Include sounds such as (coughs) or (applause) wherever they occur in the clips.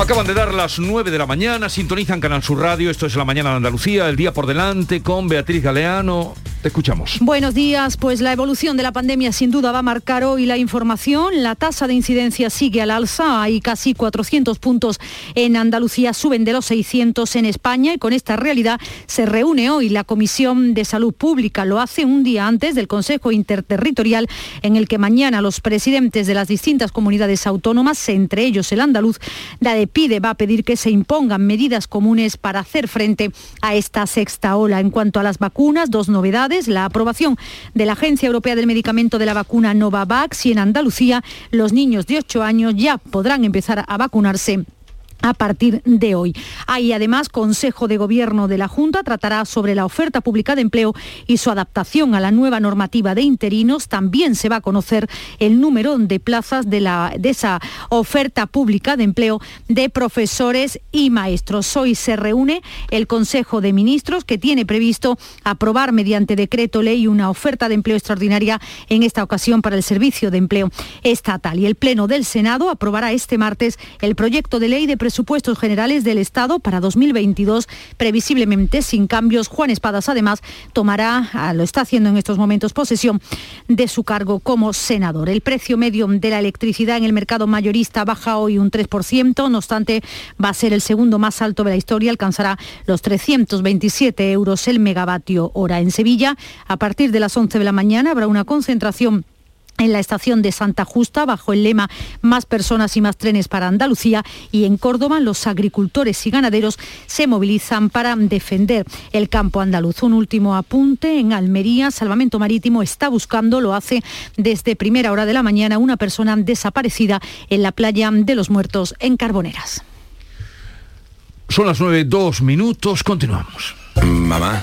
Acaban de dar las 9 de la mañana, sintonizan Canal Sur Radio, esto es La Mañana de Andalucía, el día por delante con Beatriz Galeano. Te escuchamos. Buenos días, pues la evolución de la pandemia sin duda va a marcar hoy la información. La tasa de incidencia sigue al alza, hay casi 400 puntos en Andalucía, suben de los 600 en España y con esta realidad se reúne hoy la Comisión de Salud Pública. Lo hace un día antes del Consejo Interterritorial en el que mañana los presidentes de las distintas comunidades autónomas, entre ellos el andaluz, la de PIDE va a pedir que se impongan medidas comunes para hacer frente a esta sexta ola. En cuanto a las vacunas, dos novedades la aprobación de la Agencia Europea del Medicamento de la vacuna Novavax y en Andalucía los niños de 8 años ya podrán empezar a vacunarse a partir de hoy. Hay además Consejo de Gobierno de la Junta, tratará sobre la oferta pública de empleo y su adaptación a la nueva normativa de interinos. También se va a conocer el número de plazas de, la, de esa oferta pública de empleo de profesores y maestros. Hoy se reúne el Consejo de Ministros que tiene previsto aprobar mediante decreto ley una oferta de empleo extraordinaria en esta ocasión para el Servicio de Empleo Estatal. Y el Pleno del Senado aprobará este martes el proyecto de ley de presupuestos generales del Estado para 2022, previsiblemente sin cambios. Juan Espadas, además, tomará, ah, lo está haciendo en estos momentos, posesión de su cargo como senador. El precio medio de la electricidad en el mercado mayorista baja hoy un 3%, no obstante, va a ser el segundo más alto de la historia, alcanzará los 327 euros el megavatio hora. En Sevilla, a partir de las 11 de la mañana, habrá una concentración en la estación de Santa Justa, bajo el lema Más personas y más trenes para Andalucía, y en Córdoba los agricultores y ganaderos se movilizan para defender el campo andaluz. Un último apunte, en Almería, Salvamento Marítimo está buscando, lo hace desde primera hora de la mañana, una persona desaparecida en la playa de los Muertos, en Carboneras. Son las nueve, dos minutos, continuamos. Mamá.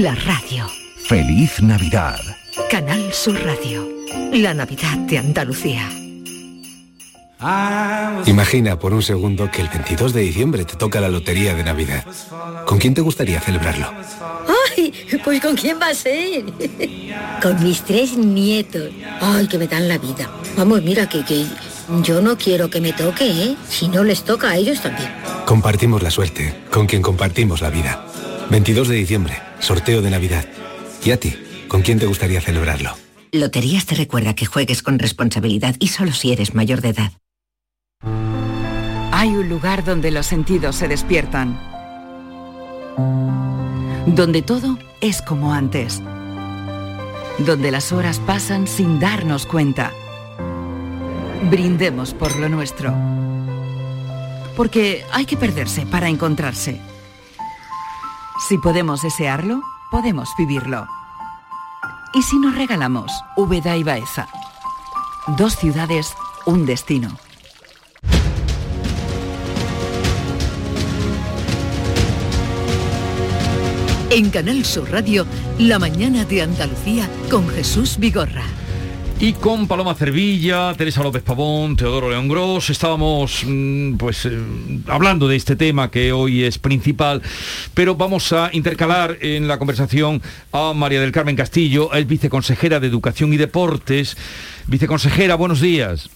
La radio. Feliz Navidad. Canal Sur Radio. La Navidad de Andalucía. Imagina por un segundo que el 22 de diciembre te toca la lotería de Navidad. ¿Con quién te gustaría celebrarlo? ¡Ay! Pues ¿con quién va a ser? Con mis tres nietos. ¡Ay, que me dan la vida! Vamos, mira que, que yo no quiero que me toque, ¿eh? Si no les toca a ellos también. Compartimos la suerte, con quien compartimos la vida. 22 de diciembre, sorteo de Navidad. ¿Y a ti? ¿Con quién te gustaría celebrarlo? Loterías te recuerda que juegues con responsabilidad y solo si eres mayor de edad. Hay un lugar donde los sentidos se despiertan. Donde todo es como antes. Donde las horas pasan sin darnos cuenta. Brindemos por lo nuestro. Porque hay que perderse para encontrarse. Si podemos desearlo, podemos vivirlo. ¿Y si nos regalamos Úbeda y Baeza? Dos ciudades, un destino. En Canal Sur Radio, La mañana de Andalucía con Jesús Vigorra. Y con Paloma Cervilla, Teresa López Pavón, Teodoro León Gros, estábamos mm, pues eh, hablando de este tema que hoy es principal, pero vamos a intercalar en la conversación a María del Carmen Castillo, es viceconsejera de Educación y Deportes. Viceconsejera, buenos días.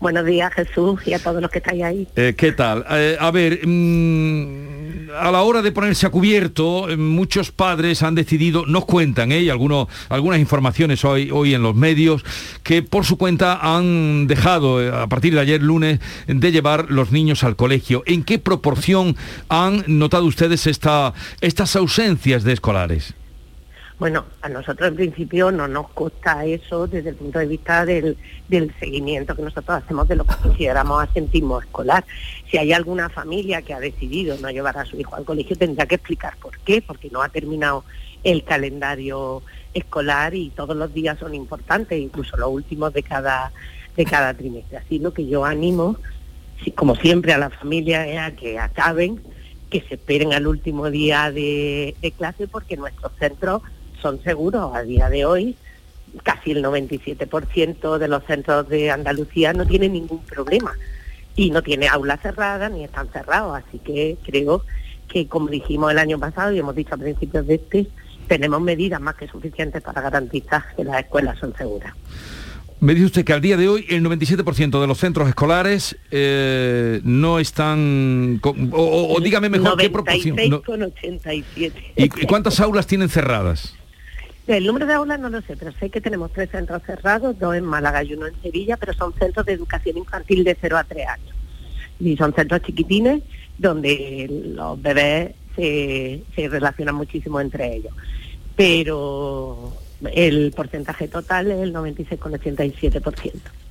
Buenos días, Jesús, y a todos los que estáis ahí. Eh, ¿Qué tal? Eh, a ver, mm, a la hora de ponerse a cubierto, eh, muchos padres han decidido, nos cuentan, ¿eh? algunos, algunas informaciones hoy, hoy en los medios, que por su cuenta han dejado, a partir de ayer lunes, de llevar los niños al colegio. ¿En qué proporción han notado ustedes esta, estas ausencias de escolares? Bueno, a nosotros en principio no nos consta eso desde el punto de vista del, seguimiento que nosotros hacemos de lo que consideramos asentismo escolar. Si hay alguna familia que ha decidido no llevar a su hijo al colegio, tendrá que explicar por qué, porque no ha terminado el calendario escolar y todos los días son importantes, incluso los últimos de cada, de cada trimestre. Así lo que yo animo, como siempre, a la familia es a que acaben, que se esperen al último día de, de clase porque nuestros centros son seguros a día de hoy. Casi el 97% de los centros de Andalucía no tienen ningún problema y no tiene aulas cerradas ni están cerrados. Así que creo que, como dijimos el año pasado y hemos dicho a principios de este, tenemos medidas más que suficientes para garantizar que las escuelas son seguras. Me dice usted que al día de hoy el 97% de los centros escolares eh, no están... con- o, dígame mejor qué proporción. 96 no- con 87. ¿Y, y cuántas aulas tienen cerradas? El número de aulas no lo sé, pero sé que tenemos tres centros cerrados, dos en Málaga y uno en Sevilla, pero son centros de educación infantil de 0 a 3 años. Y son centros chiquitines donde los bebés se, se relacionan muchísimo entre ellos. Pero el porcentaje total es el 96,87%.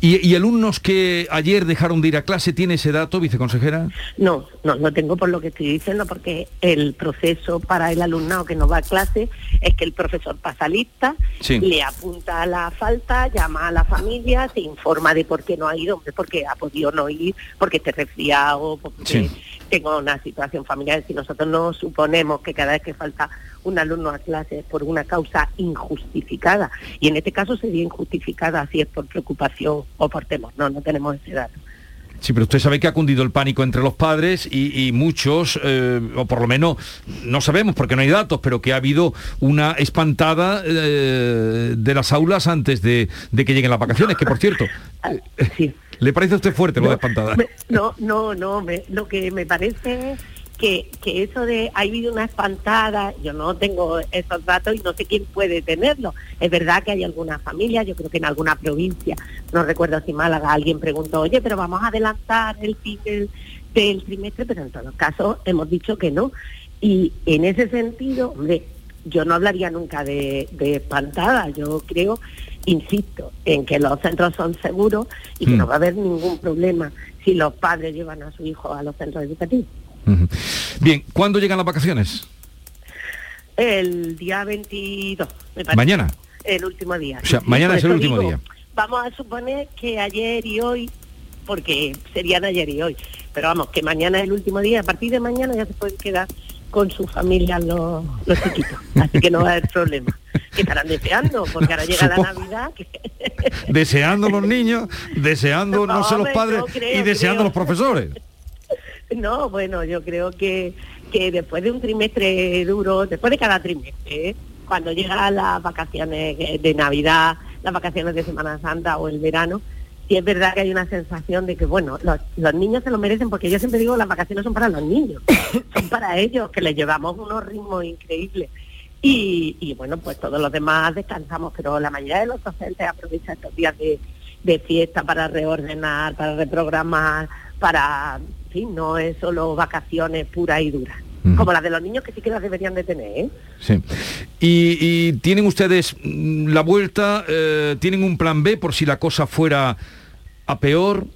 ¿Y, y alumnos que ayer dejaron de ir a clase, tiene ese dato, viceconsejera? No, no lo tengo por lo que estoy diciendo, porque el proceso para el alumnado que no va a clase es que el profesor pasa lista, Sí. le apunta la falta, llama a la familia, se informa de por qué no ha ido, porque ha podido no ir, porque esté resfriado, porque Sí. tengo una situación familiar. Si nosotros no suponemos que cada vez que falta un alumno a clase por una causa injustificada, y en este caso sería injustificada si es por preocupación o por temor. No, no tenemos ese dato. Sí, pero usted sabe que ha cundido el pánico entre los padres y, y muchos, eh, o por lo menos no sabemos porque no hay datos, pero que ha habido una espantada eh, de las aulas antes de, de que lleguen las vacaciones, que por cierto, (laughs) eh, ¿le parece a usted fuerte lo de espantada? Me- no, no, no, me- lo que me parece es que, que eso de ha habido una espantada, yo no tengo esos datos y no sé quién puede tenerlo. Es verdad que hay algunas familias, yo creo que en alguna provincia, no recuerdo si Málaga, alguien preguntó, oye, pero vamos a adelantar el fin del, del trimestre, pero en todos casos hemos dicho que no. Y en ese sentido, hombre, yo no hablaría nunca de, de espantada, yo creo, insisto, en que los centros son seguros y que Mm. no va a haber ningún problema si los padres llevan a su hijo a los centros educativos. Bien, ¿cuándo llegan las vacaciones? El día 22, me parece. Mañana. El último día. O sea, Sí, mañana es el último digo, día. Vamos a suponer que ayer y hoy, porque serían ayer y hoy, pero vamos, que mañana es el último día, a partir de mañana ya se pueden quedar con su familia los, los chiquitos, así que no va a haber problema. Que estarán deseando, porque ahora llega la. Navidad, que Deseando los niños, deseando, no, No, sé, los padres creo, y deseando creo. los profesores. (laughs) No, bueno, yo creo que, que después de un trimestre duro, después de cada trimestre, cuando llegan las vacaciones de Navidad, las vacaciones de Semana Santa o el verano, sí es verdad que hay una sensación de que, bueno, los, los niños se lo merecen porque yo siempre digo las vacaciones son para los niños, son para ellos, que les llevamos unos ritmos increíbles. Y, y, bueno, pues todos los demás descansamos, pero la mayoría de los docentes aprovechan estos días de, de fiesta para reordenar, para reprogramar, para, en fin, no es solo vacaciones puras y duras, como las de los niños que sí que las deberían de tener, ¿eh? Sí. Y, y tienen ustedes mm, la vuelta, eh, tienen un plan B por si la cosa fuera a peor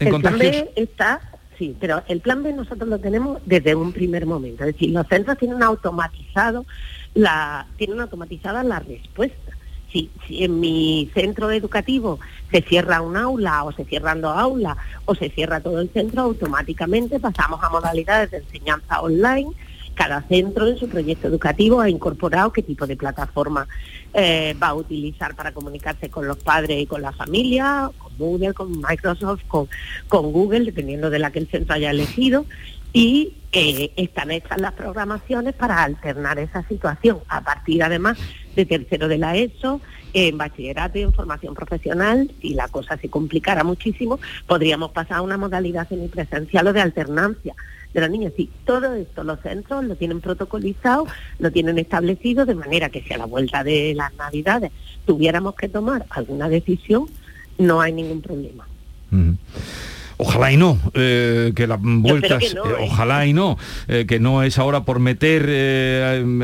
en el plan contagios. B está, sí, pero el plan B nosotros lo tenemos desde un primer momento. Es decir, los centros tienen automatizado la, tienen automatizada la respuesta. Si, en mi centro educativo se cierra un aula o se cierran dos aulas o se cierra todo el centro, automáticamente pasamos a modalidades de enseñanza online Cada centro en su proyecto educativo ha incorporado qué tipo de plataforma eh, va a utilizar para comunicarse con los padres y con la familia, con Google, con Microsoft, con Google, dependiendo de la que el centro haya elegido. Y eh, están hechas las programaciones para alternar esa situación, a partir además de tercero de la ESO, en bachillerato y en formación profesional, si la cosa se complicara muchísimo, podríamos pasar a una modalidad semipresencial o de alternancia de los niños. Sí, todo esto los centros lo tienen protocolizado, lo tienen establecido, de manera que si a la vuelta de las navidades tuviéramos que tomar alguna decisión, no hay ningún problema. Ojalá y no, eh, que las vueltas, no, eh, ¿eh? ojalá y no, eh, que no es ahora por meter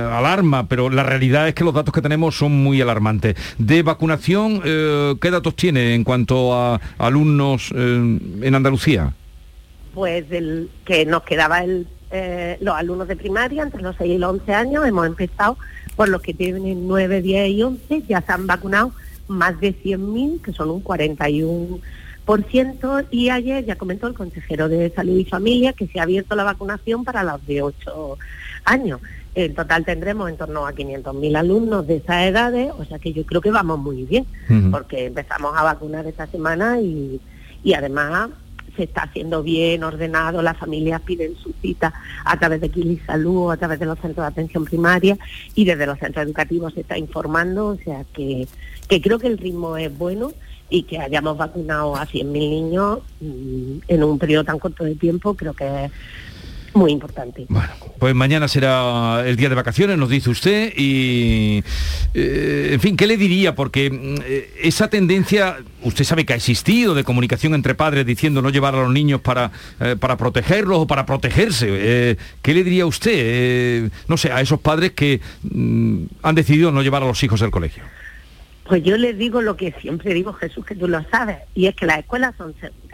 alarma, pero la realidad es que los datos que tenemos son muy alarmantes. De vacunación, ¿qué datos tiene en cuanto a alumnos en Andalucía? Pues del que nos quedaba el, los alumnos de primaria entre los 6 y los 11 años, hemos empezado por los que tienen 9, 10 y 11, ya se han vacunado más de 100.000, que son un 41%, y ayer ya comentó el consejero de Salud y Familia que se ha abierto la vacunación para los de 8 años. En total tendremos en torno a 500.000 alumnos de esas edades, o sea que yo creo que vamos muy bien, porque empezamos a vacunar esta semana y, y además se está haciendo bien, ordenado, las familias piden su cita a través de Kili Salud, a través de los centros de atención primaria y desde los centros educativos se está informando, o sea que, que creo que el ritmo es bueno y que hayamos vacunado a 100.000 niños mm, en un periodo tan corto de tiempo creo que es muy importante. Pues mañana será el día de vacaciones, nos dice usted, y eh, en fin, ¿qué le diría? Porque eh, esa tendencia, usted sabe que ha existido de comunicación entre padres diciendo no llevar a los niños para, eh, para protegerlos o para protegerse. ¿Qué le diría usted, no sé, a esos padres que mm, han decidido no llevar a los hijos al colegio? Pues yo les digo lo que siempre digo, Jesús, que tú lo sabes, y es que las escuelas son seguras.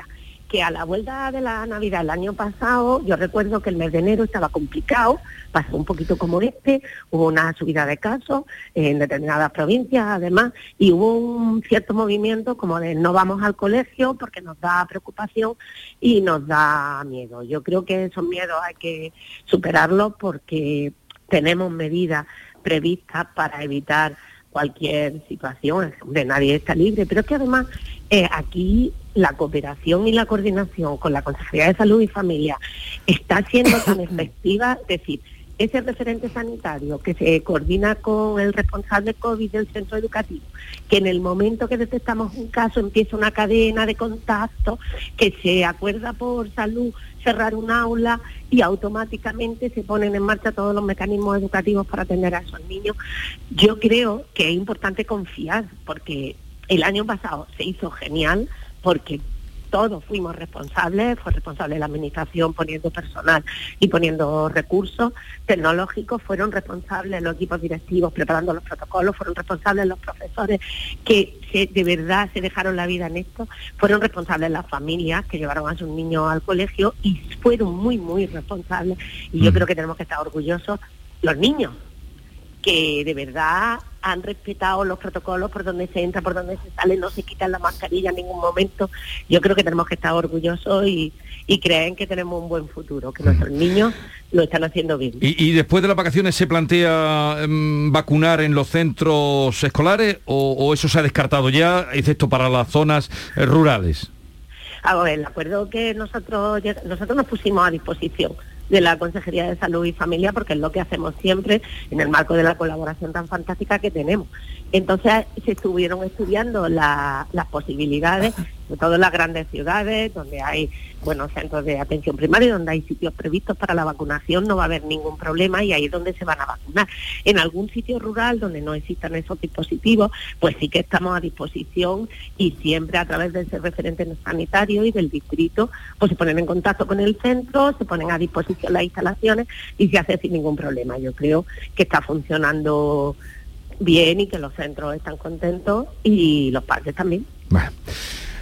Que a la vuelta de la Navidad el año pasado, yo recuerdo que el mes de enero estaba complicado, pasó un poquito como este, hubo una subida de casos en determinadas provincias además, y hubo un cierto movimiento como de no vamos al colegio porque nos da preocupación y nos da miedo. Yo creo que esos miedos hay que superarlos porque tenemos medidas previstas para evitar cualquier situación, de nadie está libre, pero es que además eh, aquí la cooperación y la coordinación con la Consejería de Salud y Familia está siendo tan (coughs) efectiva, es decir, ese referente sanitario que se coordina con el responsable COVID del centro educativo, que en el momento que detectamos un caso empieza una cadena de contacto, que se acuerda por salud cerrar un aula y automáticamente se ponen en marcha todos los mecanismos educativos para atender a esos niños. Yo creo que es importante confiar porque el año pasado se hizo genial porque todos fuimos responsables, fue responsable la administración poniendo personal y poniendo recursos tecnológicos, fueron responsables los equipos directivos preparando los protocolos, fueron responsables los profesores que de verdad se dejaron la vida en esto, fueron responsables las familias que llevaron a sus niños al colegio y fueron muy, muy responsables. Y yo creo que tenemos que estar orgullosos los niños, que de verdad han respetado los protocolos por donde se entra, por donde se sale, no se quitan la mascarilla en ningún momento. Yo creo que tenemos que estar orgullosos y, y creen que tenemos un buen futuro, que nuestros niños lo están haciendo bien. ¿Y, y después de las vacaciones se plantea mm, vacunar en los centros escolares o, o eso se ha descartado ya, excepto para las zonas eh, rurales? A ver, el acuerdo que nosotros nosotros nos pusimos a disposición de la Consejería de Salud y Familia porque es lo que hacemos siempre en el marco de la colaboración tan fantástica que tenemos. Entonces se estuvieron estudiando la- las posibilidades, sobre todo en las grandes ciudades, donde hay buenos centros de atención primaria, donde hay sitios previstos para la vacunación, no va a haber ningún problema y ahí es donde se van a vacunar. En algún sitio rural donde no existan esos dispositivos, pues sí que estamos a disposición y siempre a través de ese referente sanitario y del distrito, pues se ponen en contacto con el centro, se ponen a disposición las instalaciones y se hace sin ningún problema. Yo creo que está funcionando bien y que los centros están contentos y los padres también.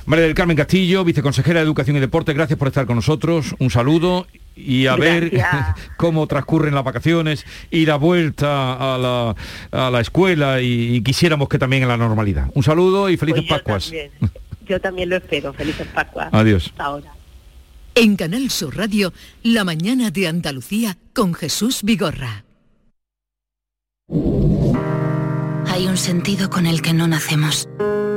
María del Carmen Castillo, viceconsejera de Educación y Deporte, gracias por estar con nosotros. Un saludo y a ver (laughs) cómo transcurren las vacaciones y la vuelta a la, a la escuela y, y quisiéramos que también en la normalidad. Un saludo y felices Pues yo Pascuas. también. Yo también lo espero. Felices Pascuas. Adiós. Hasta ahora. En Canal Sur Radio, La mañana de Andalucía con Jesús Vigorra. Hay un sentido con el que no nacemos.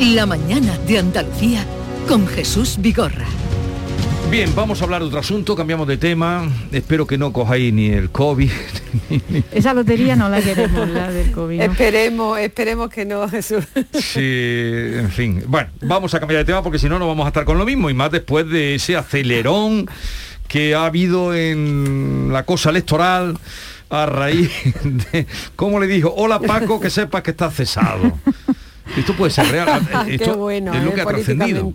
La mañana de Andalucía con Jesús Vigorra. Bien, vamos a hablar de otro asunto, cambiamos de tema. Espero que no cojáis ni el COVID. (laughs) Esa lotería no la queremos, la del COVID. ¿no? Esperemos, esperemos que no, Jesús. Sí, en fin. Bueno, vamos a cambiar de tema porque si no, no vamos a estar con lo mismo. Y más después de ese acelerón que ha habido en la cosa electoral a raíz (laughs) de... ¿Cómo le dijo? Hola Paco, que sepas que estás cesado. Esto puede ser real. (laughs) Esto Qué bueno, es lo eh, que ha trascendido.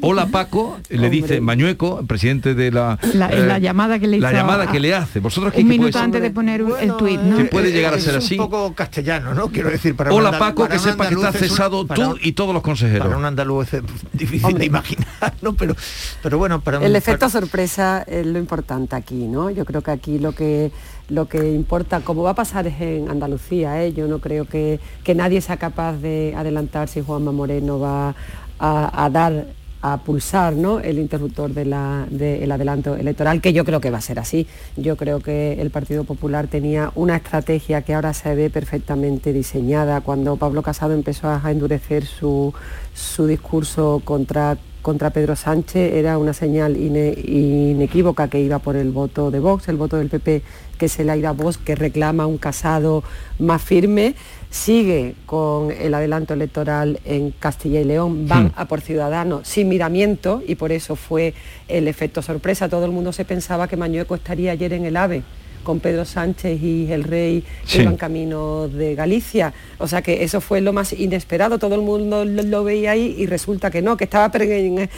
Hola Paco, le dice Mañueco, el presidente de la... La, eh, la llamada que le hizo la llamada a- que le hace. ¿Vosotros qué un minuto ser? antes de poner un- el tuit, ¿no? Que puede llegar a Es ser un así. poco castellano, ¿no? Quiero decir, para Hola un Paco, para que un sepas que andaluz estás es un- cesado para- tú y todos los consejeros. Para un andaluz es (laughs) difícil de imaginar, ¿no? Pero, pero bueno, para un- El efecto para- sorpresa es lo importante aquí, ¿no? Yo creo que aquí lo que lo que importa, como va a pasar en Andalucía, ¿eh? yo no creo que, que nadie sea capaz de adelantar si Juanma Moreno va a, dar a pulsar ¿no? el interruptor del adelanto electoral, que yo creo que va a ser así. Yo creo que el Partido Popular tenía una estrategia que ahora se ve perfectamente diseñada. Cuando Pablo Casado empezó a endurecer su, su discurso contra contra Pedro Sánchez era una señal ine- inequívoca que iba por el voto de Vox, el voto del PP que se le ha ido a Vox, que reclama un casado más firme, sigue con el adelanto electoral en Castilla y León, van Hmm. a por Ciudadanos sin miramiento y por eso fue el efecto sorpresa. Todo el mundo se pensaba que Mañueco estaría ayer en el AVE con Pedro Sánchez y el rey que Sí. iban camino de Galicia. O sea que eso fue lo más inesperado, todo el mundo lo, lo veía ahí y resulta que no, que estaba pergue-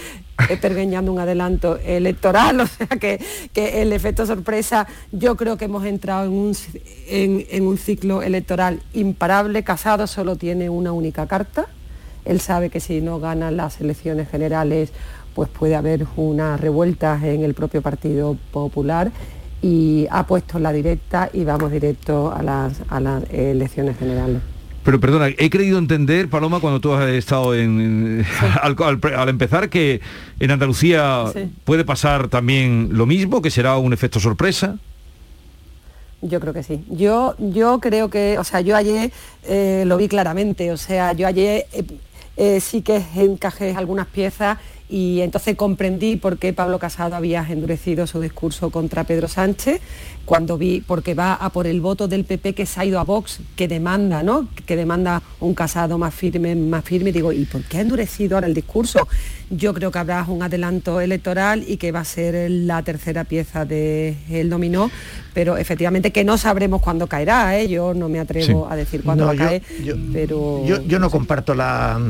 eh, pergueñando un adelanto electoral, (laughs) o sea que, que el efecto sorpresa, yo creo que hemos entrado en un, en un ciclo electoral imparable, Casado solo tiene una única carta, él sabe que si no gana las elecciones generales pues puede haber unas revueltas en el propio Partido Popular y ha puesto la directa y vamos directo a las, a las elecciones generales. Pero perdona, he creído entender, Paloma, cuando tú has estado en, (laughs) al, al empezar, que en Andalucía Sí. puede pasar también lo mismo, que será un efecto sorpresa. Yo creo que sí. Yo, yo creo que, o sea, yo ayer eh, lo vi claramente, o sea, yo ayer eh, eh, sí que encajé algunas piezas y entonces comprendí por qué Pablo Casado había endurecido su discurso contra Pedro Sánchez cuando vi, porque va a por el voto del PP que se ha ido a Vox, que demanda, ¿no? Que demanda un casado más firme, más firme. Digo, ¿y por qué ha endurecido ahora el discurso? Yo creo que habrá un adelanto electoral y que va a ser la tercera pieza del dominó, pero efectivamente que no sabremos cuándo caerá, ¿eh? Yo no me atrevo a decir cuándo va a caer, pero... Yo, no comparto la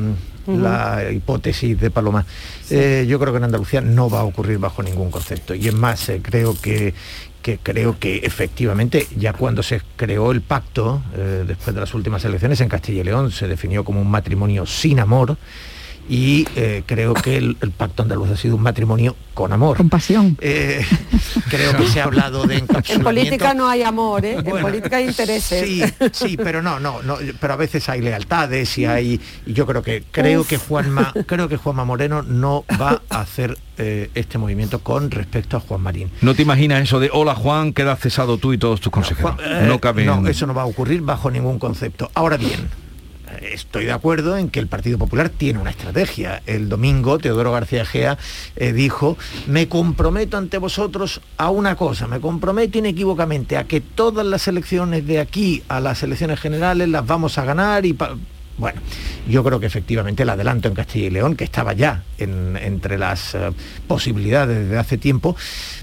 la hipótesis de Paloma. Eh, yo creo que en Andalucía no va a ocurrir bajo ningún concepto. Y es más, eh, creo que, que creo que efectivamente ya cuando se creó el pacto, eh, después de las últimas elecciones en Castilla y León, se definió como un matrimonio sin amor y eh, creo que el, pacto andaluz ha sido un matrimonio con amor. Con pasión. Eh, creo que se ha hablado de encapsulamiento. En política no hay amor, ¿eh? en política hay intereses. Sí, sí, pero no, no, no, pero a veces hay lealtades y hay. Y yo creo que creo que Juanma, (laughs) creo que Juanma Moreno no va a hacer este movimiento con respecto a Juan Marín. ¿No te imaginas eso de hola Juan, queda cesado tú y todos tus consejeros? no cabe. No, eso no va a ocurrir bajo ningún concepto. Ahora bien estoy de acuerdo en que el Partido Popular tiene una estrategia. El domingo Teodoro García Gea eh, dijo, me comprometo ante vosotros a una cosa, me comprometo inequívocamente a que todas las elecciones de aquí a las elecciones generales las vamos a ganar y... Bueno, yo creo que efectivamente el adelanto en Castilla y León, que estaba ya entre las eh, posibilidades desde hace tiempo,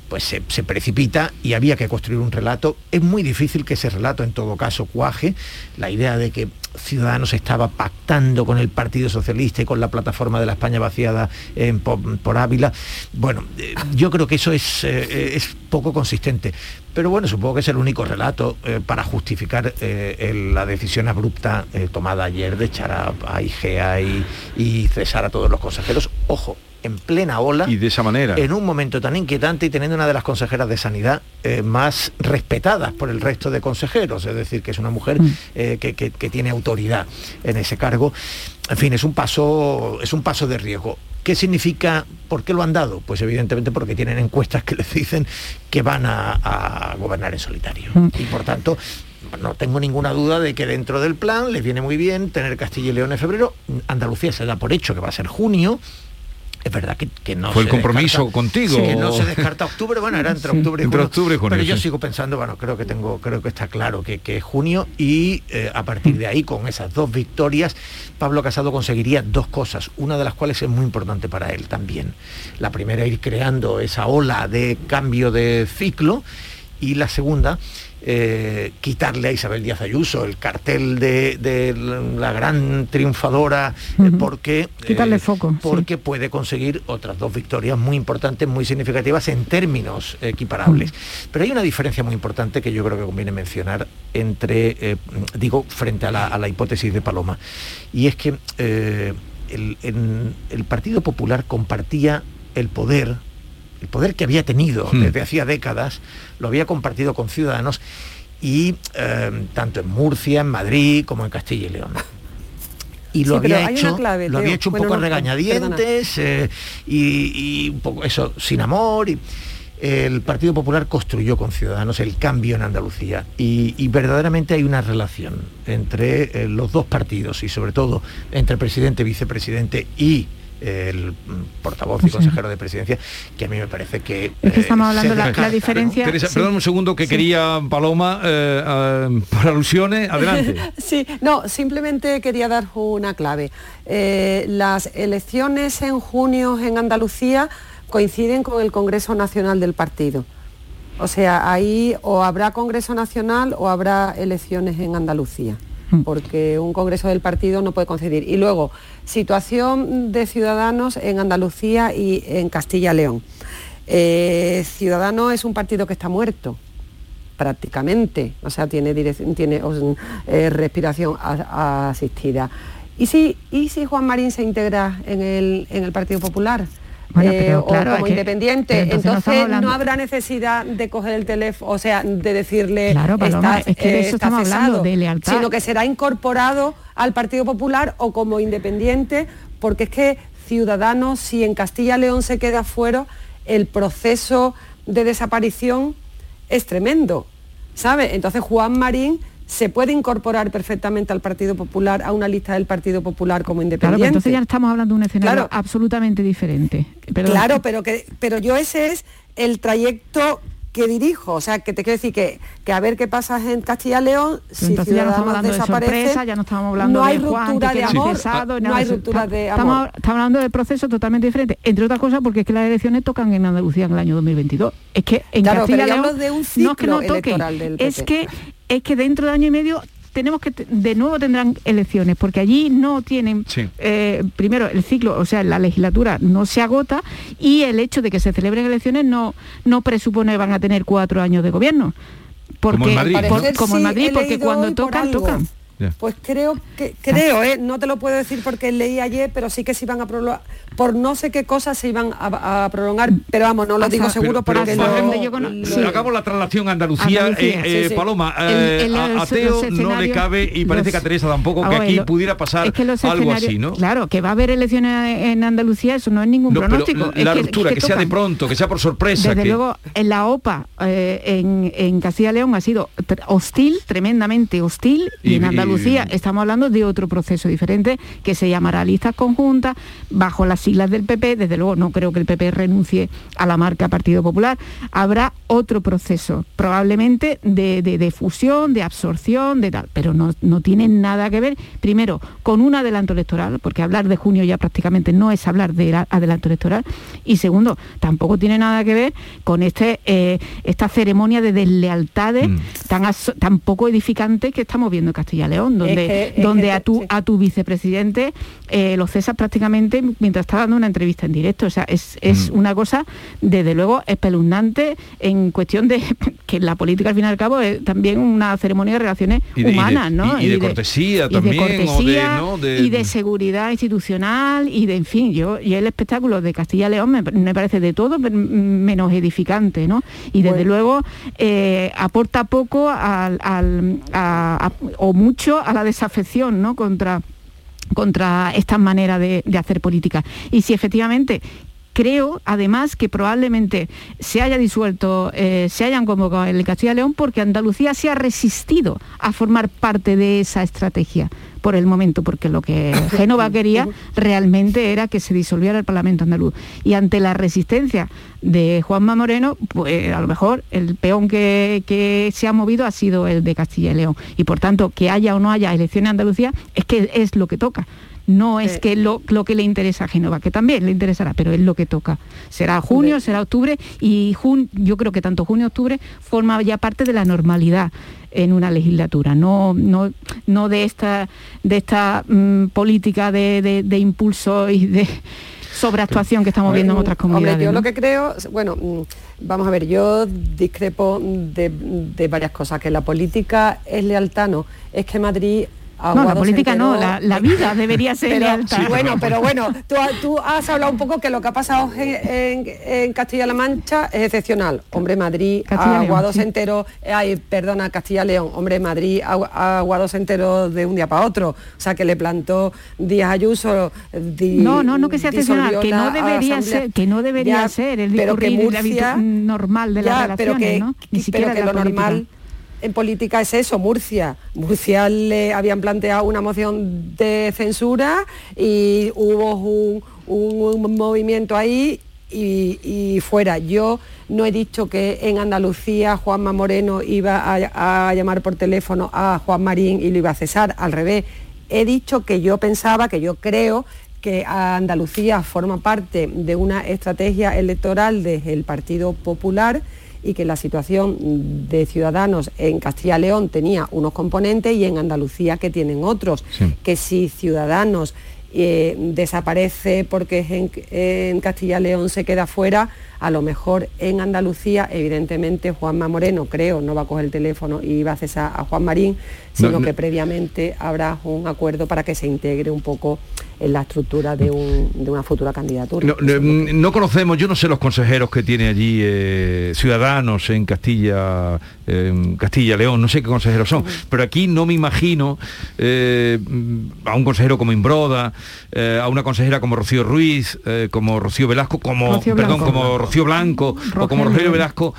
pues se, precipita y había que construir un relato. Es muy difícil que ese relato en todo caso cuaje. La idea de que Ciudadanos estaba pactando con el Partido Socialista y con la plataforma de la España vaciada por, Ávila. Bueno, eh, yo creo que eso es, eh, es, poco consistente. Pero bueno, supongo que es el único relato eh, para justificar la decisión abrupta tomada ayer de echar a, a IGEA y, y cesar a todos los consejeros. Ojo, en plena ola. Y de esa manera. En un momento tan inquietante y teniendo una de las consejeras de sanidad eh, más respetadas por el resto de consejeros, es decir, que es una mujer mm. eh, que, tiene autoridad en ese cargo. En fin, es un paso, es un paso de riesgo. ¿Qué significa? ¿Por qué lo han dado? Pues evidentemente porque tienen encuestas que les dicen que van a, gobernar en solitario. Mm. Y por tanto, no tengo ninguna duda de que dentro del plan les viene muy bien tener Castilla y León en febrero. Andalucía se da por hecho que va a ser junio es verdad que, no fue el compromiso contigo. Que no se descarta octubre. Bueno era entre octubre y junio, octubre pero yo sigo pensando bueno creo que tengo creo que está claro que, es junio y eh, a partir de ahí con esas dos victorias Pablo Casado conseguiría dos cosas una de las cuales es muy importante para él también. La primera ir creando esa ola de cambio de ciclo y la segunda eh, quitarle a Isabel Díaz Ayuso el cartel de, la gran triunfadora eh, porque quitarle eh, foco porque puede conseguir otras dos victorias muy importantes muy significativas en términos equiparables. Pero hay una diferencia muy importante que yo creo que conviene mencionar entre digo frente a la, hipótesis de Paloma. Y es que el Partido Popular compartía el poder el poder que había tenido hmm. desde hacía décadas, lo había compartido con ciudadanos y eh, tanto en Murcia, en Madrid, como en Castilla y León. Y lo había hecho lo había hecho un poco a regañadientes eh, y, un poco eso sin amor y el Partido Popular construyó con Ciudadanos el cambio en Andalucía. Y, verdaderamente hay una relación entre eh, los dos partidos y sobre todo entre presidente, vicepresidente y el portavoz y consejero de presidencia, que a mí me parece que... Es que eh, estamos hablando de la, diferencia... Perdón un segundo que quería Paloma, eh, por alusiones, adelante. (laughs) sí, no, simplemente quería dar una clave. Eh, las elecciones en junio en Andalucía coinciden con el Congreso Nacional del Partido. O sea, ahí o habrá Congreso Nacional o habrá elecciones en Andalucía. Mm. porque un Congreso del partido no puede conceder. Y luego, situación de ciudadanos en Andalucía y en Castilla-León. Eh, Ciudadanos es un partido que está muerto prácticamente, o sea, tiene, tiene eh, respiración asistida. ¿Y si, ¿Y si Juan Marín se integra en el, en el Partido Popular? Eh, o como independiente. Entonces, no, habrá necesidad de coger el teléfono, o sea, de decirle claro, es que de eso estamos hablando, de lealtad. Sino que será incorporado al Partido Popular o como independiente, porque es que Ciudadanos, si en Castilla León se queda fuera, el proceso de desaparición es tremendo. ¿sabes? Entonces Juan Marín se puede incorporar perfectamente al Partido Popular, a una lista del Partido Popular como Claro, independiente. pero entonces ya estamos hablando de un escenario Claro. absolutamente diferente. Perdón. Claro, pero que pero yo ese es el trayecto que dirijo, o sea, que te quiero decir que, que a ver qué pasa en Castilla y León, si entonces ya no estamos hablando de desaparece, sorpresa, ya no estamos hablando no hay de Juan, ruptura de amor, cesado, no hay de ruptura de Estamos, amor. estamos hablando de procesos totalmente diferentes, entre otras cosas porque es que las elecciones tocan en Andalucía en el año 2022. Es que en Claro, Castilla y León de un no es que ciclo no toquen, es que es que dentro de año y medio tenemos que de nuevo tendrán elecciones porque allí no tienen Sí. eh, primero el ciclo o sea la legislatura no se agota y el hecho de que se celebren elecciones no no presupone que van a tener cuatro años de gobierno porque Como en Madrid, por- ¿no? Parecer como en sí, Madrid he porque cuando tocan algo. tocan Pues creo que creo, ¿eh? no te lo puedo decir porque leí ayer, pero sí que se iban a prolongar, por no sé qué cosas se iban a, a prolongar, pero vamos, no lo Hasta- digo seguro Pero- porque pero, yo sí. Hagamos la traslación a Andalucía, Andalucía, eh, eh, sí, sí. Paloma, El- eh, el- a, Teo no le cabe y parece los- que a Teresa tampoco Ah, que aquí lo- pudiera pasar es que los algo así, ¿no? Claro, que va a haber elecciones en Andalucía, eso no es ningún No, pero pronóstico. es la que- ruptura, que, sea de pronto, que sea por sorpresa. Desde que- luego, en la OPA, eh, en, en Castilla y León ha sido hostil, tremendamente hostil, y, Y- en y- Andalucía estamos hablando de otro proceso diferente que se llamará listas conjuntas, bajo las siglas del PP, desde luego no creo que el PP renuncie a la marca Partido Popular, habrá otro proceso, probablemente de, de- de fusión, de absorción, de tal, pero no, no tiene nada que ver, primero, con un adelanto electoral, porque hablar de junio ya prácticamente no es hablar de la- adelanto electoral, y segundo, tampoco tiene nada que ver con este eh, esta ceremonia de deslealtades Mm. tan, tan poco edificante que estamos viendo en Castilla y León, donde, que- es donde que a, tu, sí. a tu vicepresidente eh, lo cesas prácticamente mientras está dando una entrevista en directo. O sea, es, es Mm. una cosa, desde luego, espeluznante en cuestión de (laughs) que la política, al fin y al cabo, es también una ceremonia de relaciones Y de- y de- humanas, ¿no? y- y de cortesía también, o de- cortesía, ¿no? de- y de seguridad institucional y de, en fin, yo y el espectáculo de Castilla y León me, me parece de todo menos edificante, ¿no? Y desde Bueno. luego eh, aporta poco al, al- a- a- o mucho a la desafección, ¿no? Contra contra esta manera de, de hacer política. Y si efectivamente creo además que probablemente se haya disuelto, eh, se hayan convocado el Castilla y León porque Andalucía se ha resistido a formar parte de esa estrategia por el momento, porque lo que (coughs) Génova quería realmente era que se disolviera el Parlamento andaluz. Y ante la resistencia de Juanma Moreno, pues a lo mejor el peón que, que se ha movido ha sido el de Castilla y León. Y por tanto, que haya o no haya elecciones en Andalucía, es que es lo que toca. No es que lo, lo que le interesa a Génova, que también le interesará, pero es lo que toca. Será junio, será octubre y jun- yo creo que tanto junio octubre forma ya parte de la normalidad en una legislatura, no, no, no de esta, de esta mm, política de, de- de impulso y de sobreactuación que estamos viendo en otras comunidades. Hombre, yo ¿no? lo que creo, bueno, mm, vamos a ver, yo discrepo de, de varias cosas, que la política es lealtad, no, es que Madrid... No, la Aguado se política no, enteró- la, la vida (laughs) debería ser pero, lealtad. bueno, pero bueno, tú, tú has hablado un poco que lo que ha pasado en, en- en Castilla-La Mancha es excepcional. Hombre, Madrid, Aguado sí. se enteró, ay, perdona, Castilla-León, hombre, Madrid, Agu- Aguado se enteró de un día para otro. O sea, que le plantó Díaz Ayuso. di- No, no, no que sea excepcional, que no la debería asamblea. ser, que no debería Ya, ser el pero que discurrir y la Murcia- normal de las ya, relaciones, pero que, ¿no? Ni que- siquiera pero que de la lo política. normal en política es eso, Murcia. Murcia le habían planteado una moción de censura y hubo un, movimiento ahí y, fuera. Yo no he dicho que en Andalucía Juanma Moreno iba a, a llamar por teléfono a Juan Marín y lo iba a cesar, al revés. He dicho que yo pensaba, que yo creo que Andalucía forma parte de una estrategia electoral del Partido Popular y que la situación de Ciudadanos en Castilla y León tenía unos componentes y en Andalucía que tienen otros. Sí. Que si Ciudadanos eh, desaparece porque en, en Castilla y León se queda fuera, a lo mejor en Andalucía, evidentemente Juanma Moreno, creo, no va a coger el teléfono y va a cesar a Juan Marín, sino No, no. que previamente habrá un acuerdo para que se integre un poco en la estructura de, un- de una futura candidatura. No, no, no conocemos, yo no sé los consejeros que tiene allí eh, Ciudadanos en Castilla, Castilla León, no sé qué consejeros son, pero aquí no me imagino eh, a un consejero como Imbroda, eh, a una consejera como Rocío Ruiz, como Rocío Velasco, como Rocío perdón, como Rocío Blanco o como Rogelio. Rogelio Velasco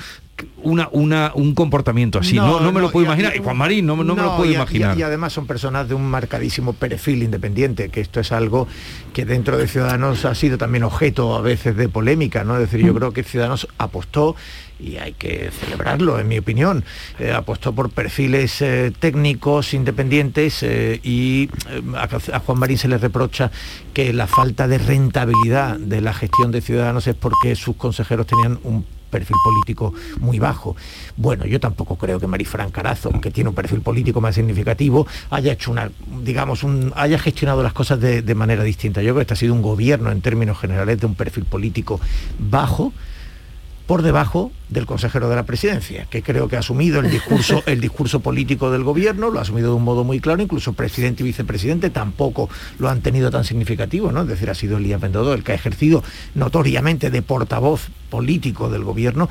una, una, un comportamiento así. No, no, me lo puedo imaginar. Y Juan Marín, no, me lo puedo imaginar. Y, además son personas de un marcadísimo perfil independiente, que esto es algo que dentro de Ciudadanos ha sido también objeto a veces de polémica, ¿no? Es decir, yo mm. creo que Ciudadanos apostó y hay que celebrarlo, en mi opinión. Eh, apostó por perfiles eh, técnicos independientes eh, y a, Juan Marín se le reprocha que la falta de rentabilidad de la gestión de Ciudadanos es porque sus consejeros tenían un perfil político muy bajo. Bueno, yo tampoco creo que Marifran Carazo, que tiene un perfil político más significativo, haya hecho una, digamos, un, haya gestionado las cosas de, de manera distinta. Yo creo que este ha sido un gobierno en términos generales de un perfil político bajo, por debajo del consejero de la presidencia, que creo que ha asumido el discurso, (laughs) el discurso político del gobierno, lo ha asumido de un modo muy claro, incluso presidente y vicepresidente tampoco lo han tenido tan significativo, ¿no? Es decir, ha sido Elías Bendodo el que ha ejercido notoriamente de portavoz político del gobierno.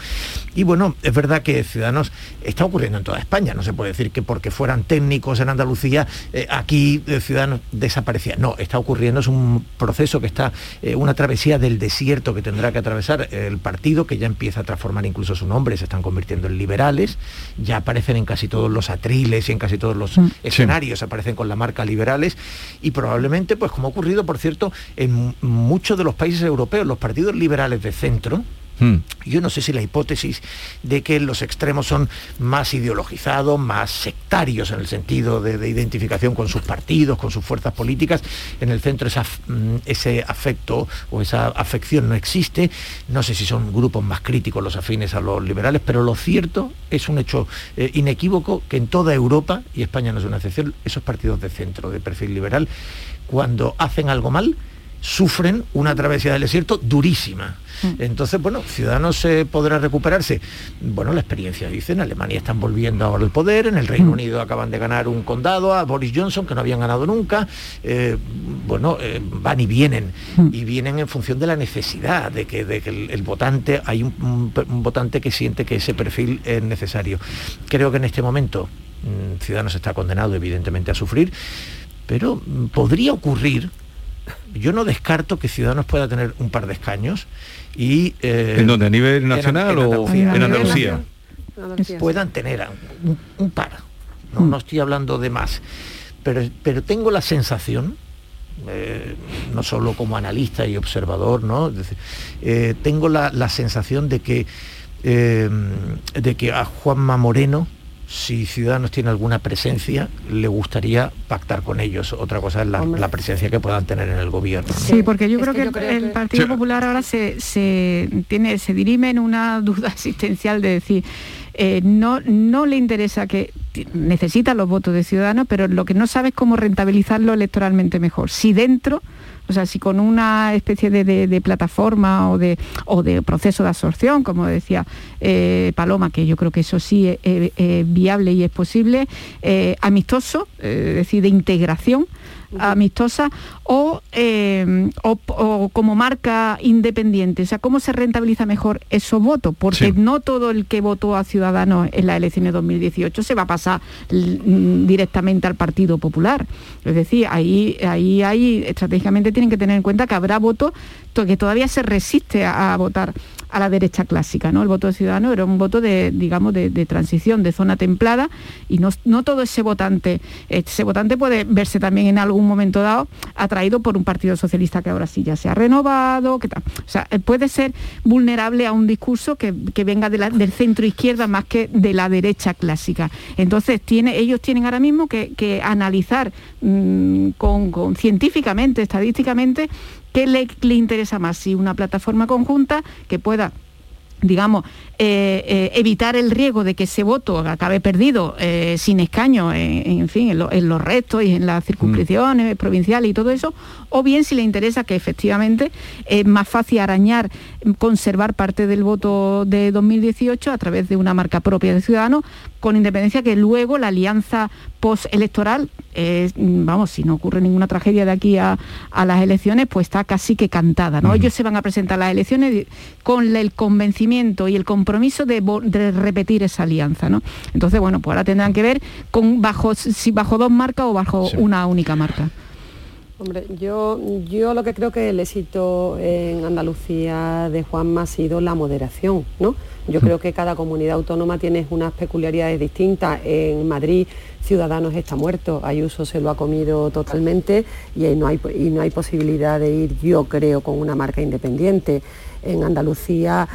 Y bueno, es verdad que Ciudadanos está ocurriendo en toda España, no se puede decir que porque fueran técnicos en Andalucía, eh, aquí eh, Ciudadanos desaparecía. No, está ocurriendo, es un proceso que está, eh, una travesía del desierto que tendrá que atravesar el partido, que ya empieza a transformar incluso su nombre, se están convirtiendo en liberales, ya aparecen en casi todos los atriles y en casi todos los mm. escenarios, aparecen con la marca liberales y probablemente, pues como ha ocurrido, por cierto, en muchos de los países europeos, los partidos liberales de centro, Hmm. Yo no sé si la hipótesis de que los extremos son más ideologizados, más sectarios en el sentido de, identificación con sus partidos, con sus fuerzas políticas, en el centro mm, ese afecto o esa afección no existe. No sé si son grupos más críticos los afines a los liberales, pero lo cierto es un hecho eh, inequívoco que en toda Europa, y España no es una excepción, esos partidos de centro, de perfil liberal, cuando hacen algo mal, sufren una travesía del desierto durísima. Mm. Entonces, bueno, Ciudadanos podrá recuperarse. Bueno, la experiencia dice, en Alemania están volviendo ahora el poder, en el Reino mm. Unido acaban de ganar un condado a Boris Johnson, que no habían ganado nunca. Eh, bueno, eh, van y vienen, mm. y vienen en función de la necesidad, de que, el, votante, hay un, votante que siente que ese perfil es necesario. Creo que en este momento Ciudadanos está condenado evidentemente a sufrir, pero podría ocurrir yo no descarto que Ciudadanos pueda tener un par de escaños y... Eh, ¿En dónde? ¿A nivel nacional o en Andalucía? Puedan tener un, par. No, no, estoy hablando de más. Pero, pero tengo la sensación, eh, no solo como analista y observador, ¿no? Eh, tengo la, la, sensación de que, de que a Juanma Moreno si Ciudadanos tiene alguna presencia, le gustaría pactar con ellos. Otra cosa es la, presencia que puedan tener en el gobierno. Sí, porque yo creo que, el, Partido Popular ahora se, tiene, se dirime en una duda (laughs) existencial de decir, eh, no, no le interesa que necesita los votos de Ciudadanos, pero lo que no sabe es cómo rentabilizarlo electoralmente mejor. Si dentro o sea, si con una especie de, plataforma o de, o de proceso de absorción, como decía eh, Paloma, que yo creo que eso sí es, viable y es posible, eh, amistoso, eh, es decir, de integración, amistosa eh, o, como marca independiente. O sea, ¿cómo se rentabiliza mejor esos votos? Porque no todo el que votó a Ciudadanos en las elecciones de 2018 se va a pasar directamente al Partido Popular. Es decir, ahí, ahí, ahí estratégicamente tienen que tener en cuenta que habrá votos que todavía se resiste a votar a la derecha clásica. ¿no? El voto ciudadano era un voto de, digamos, de, transición, de zona templada, y no, no, todo ese votante, ese votante puede verse también en algún momento dado atraído por un partido socialista que ahora sí ya se ha renovado, que tal. O sea, puede ser vulnerable a un discurso que, venga del centro izquierda más que de la derecha clásica. Entonces, tiene, ellos tienen ahora mismo que, analizar mm, con, científicamente, estadísticamente, ¿Qué le, interesa más? Si una plataforma conjunta que pueda digamos, eh, eh, evitar el riesgo de que ese voto acabe perdido eh, sin escaño, en, fin, en, los restos y en las circunscripciones mm. provinciales y todo eso, o bien si le interesa que efectivamente es más fácil arañar, conservar parte del voto de 2018 a través de una marca propia de Ciudadanos, con independencia que luego la alianza postelectoral, vamos, si no ocurre ninguna tragedia de aquí a, las elecciones, pues está casi que cantada. ¿no? Ellos se van a presentar a las elecciones con el convencimiento y el compromiso de, repetir esa alianza. ¿no? Entonces, bueno, pues ahora tendrán que ver con bajo, si bajo dos marcas o bajo una única marca. Hombre, yo, yo lo que creo que el éxito en Andalucía de Juanma ha sido la moderación, ¿no? Yo creo que cada comunidad autónoma tiene unas peculiaridades distintas. En Madrid Ciudadanos está muerto, Ayuso se lo ha comido totalmente y no hay, y no hay posibilidad de ir, yo creo, con una marca independiente. En Andalucía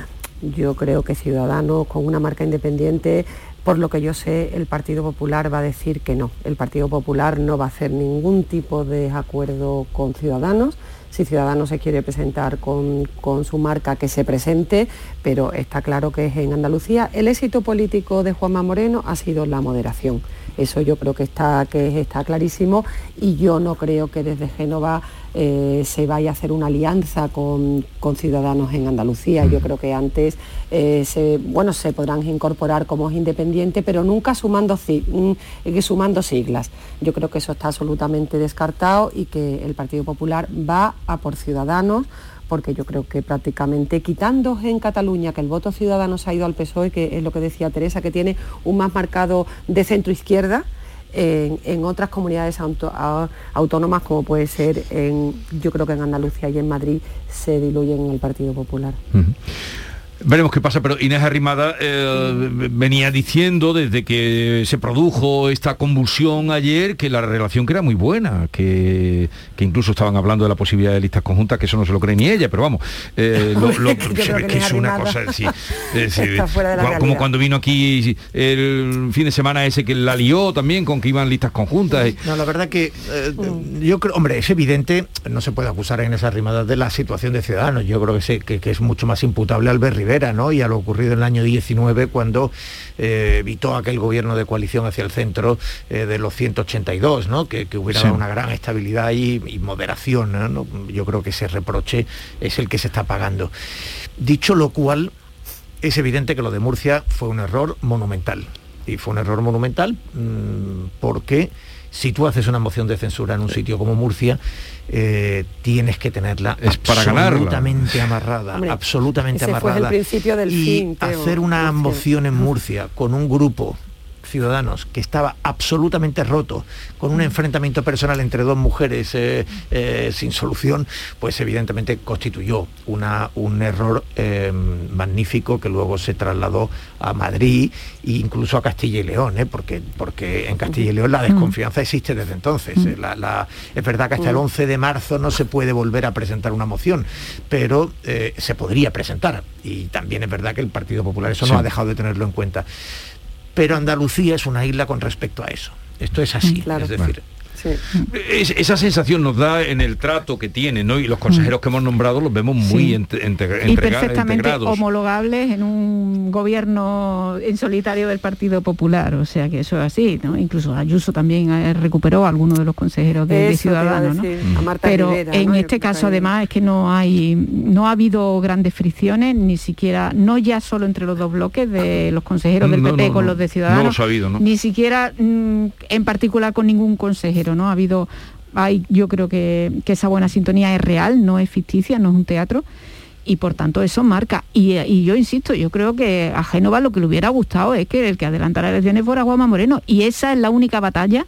yo creo que Ciudadanos con una marca independiente por lo que yo sé, el Partido Popular va a decir que no. El Partido Popular no va a hacer ningún tipo de acuerdo con Ciudadanos. Si Ciudadanos se quiere presentar con, su marca, que se presente, pero está claro que es en Andalucía. El éxito político de Juanma Moreno ha sido la moderación. Eso yo creo que está, que está clarísimo y yo no creo que desde Génova eh, se vaya a hacer una alianza con, ciudadanos en Andalucía. Yo creo que antes eh, se, bueno, se podrán incorporar como independiente, pero nunca sumando, mm, sumando siglas. Yo creo que eso está absolutamente descartado y que el Partido Popular va a por ciudadanos porque yo creo que prácticamente quitando en Cataluña que el voto ciudadano se ha ido al PSOE, que es lo que decía Teresa, que tiene un más marcado de centro izquierda, en, otras comunidades autónomas, como puede ser, yo creo que en Andalucía y en Madrid, se diluyen en el Partido Popular. Veremos qué pasa, pero Inés Arrimada eh, venía diciendo desde que se produjo esta convulsión ayer que la relación que era muy buena, que, incluso estaban hablando de la posibilidad de listas conjuntas, que eso no se lo cree ni ella, pero vamos, eh, (laughs) que, es una cosa, (laughs) como cuando vino aquí el fin de semana ese que la lió también con que iban listas conjuntas. No, la verdad que eh, yo creo, hombre, es evidente, no se puede acusar a Inés Arrimada de la situación de Ciudadanos, yo creo que, que, es mucho más imputable al Berry y a lo ocurrido en el año 19 cuando eh, evitó aquel gobierno de coalición hacia el centro eh, de los 182, ¿no? que, hubiera una gran estabilidad y, moderación. Yo creo que ese reproche es el que se está pagando. Dicho lo cual, es evidente que lo de Murcia fue un error monumental. Y fue un error monumental mm, porque si tú haces una moción de censura en un sitio como Murcia, eh, tienes que tenerla es para absolutamente amarrada, absolutamente amarrada. principio del y hacer una moción en Murcia con un grupo Ciudadanos, que estaba absolutamente roto, con un enfrentamiento personal entre dos mujeres eh, eh, sin solución, pues evidentemente constituyó una, un error eh, magnífico que luego se trasladó a Madrid e incluso a Castilla y León, porque, porque en Castilla y León la desconfianza existe desde entonces. es verdad que hasta el 11 de marzo no se puede volver a presentar una moción, pero se podría presentar. Y también es verdad que el Partido Popular eso no ha dejado de tenerlo en cuenta pero Andalucía es una isla con respecto a eso. Esto es así. Es decir, esa sensación nos da en el trato que tienen, ¿no? Y los consejeros que hemos nombrado los vemos muy integrados. y perfectamente homologables en un gobierno en solitario del Partido Popular, o sea que eso es así, ¿no? Incluso Ayuso también eh, recuperó a algunos de los consejeros de, Ciudadanos, ¿no? Pero en este caso además es que no hay, no ha habido grandes fricciones, ni siquiera, no ya solo entre los dos bloques de los consejeros del PP con los de Ciudadanos, ni siquiera mm, en particular con ningún consejero. ¿No? Ha habido, hay, yo creo que, esa buena sintonía es real, no es ficticia, no es un teatro y por tanto eso marca. Y, yo insisto, yo creo que a Génova lo que le hubiera gustado es que el que adelantara elecciones fuera Juanma Moreno. Y esa es la única batalla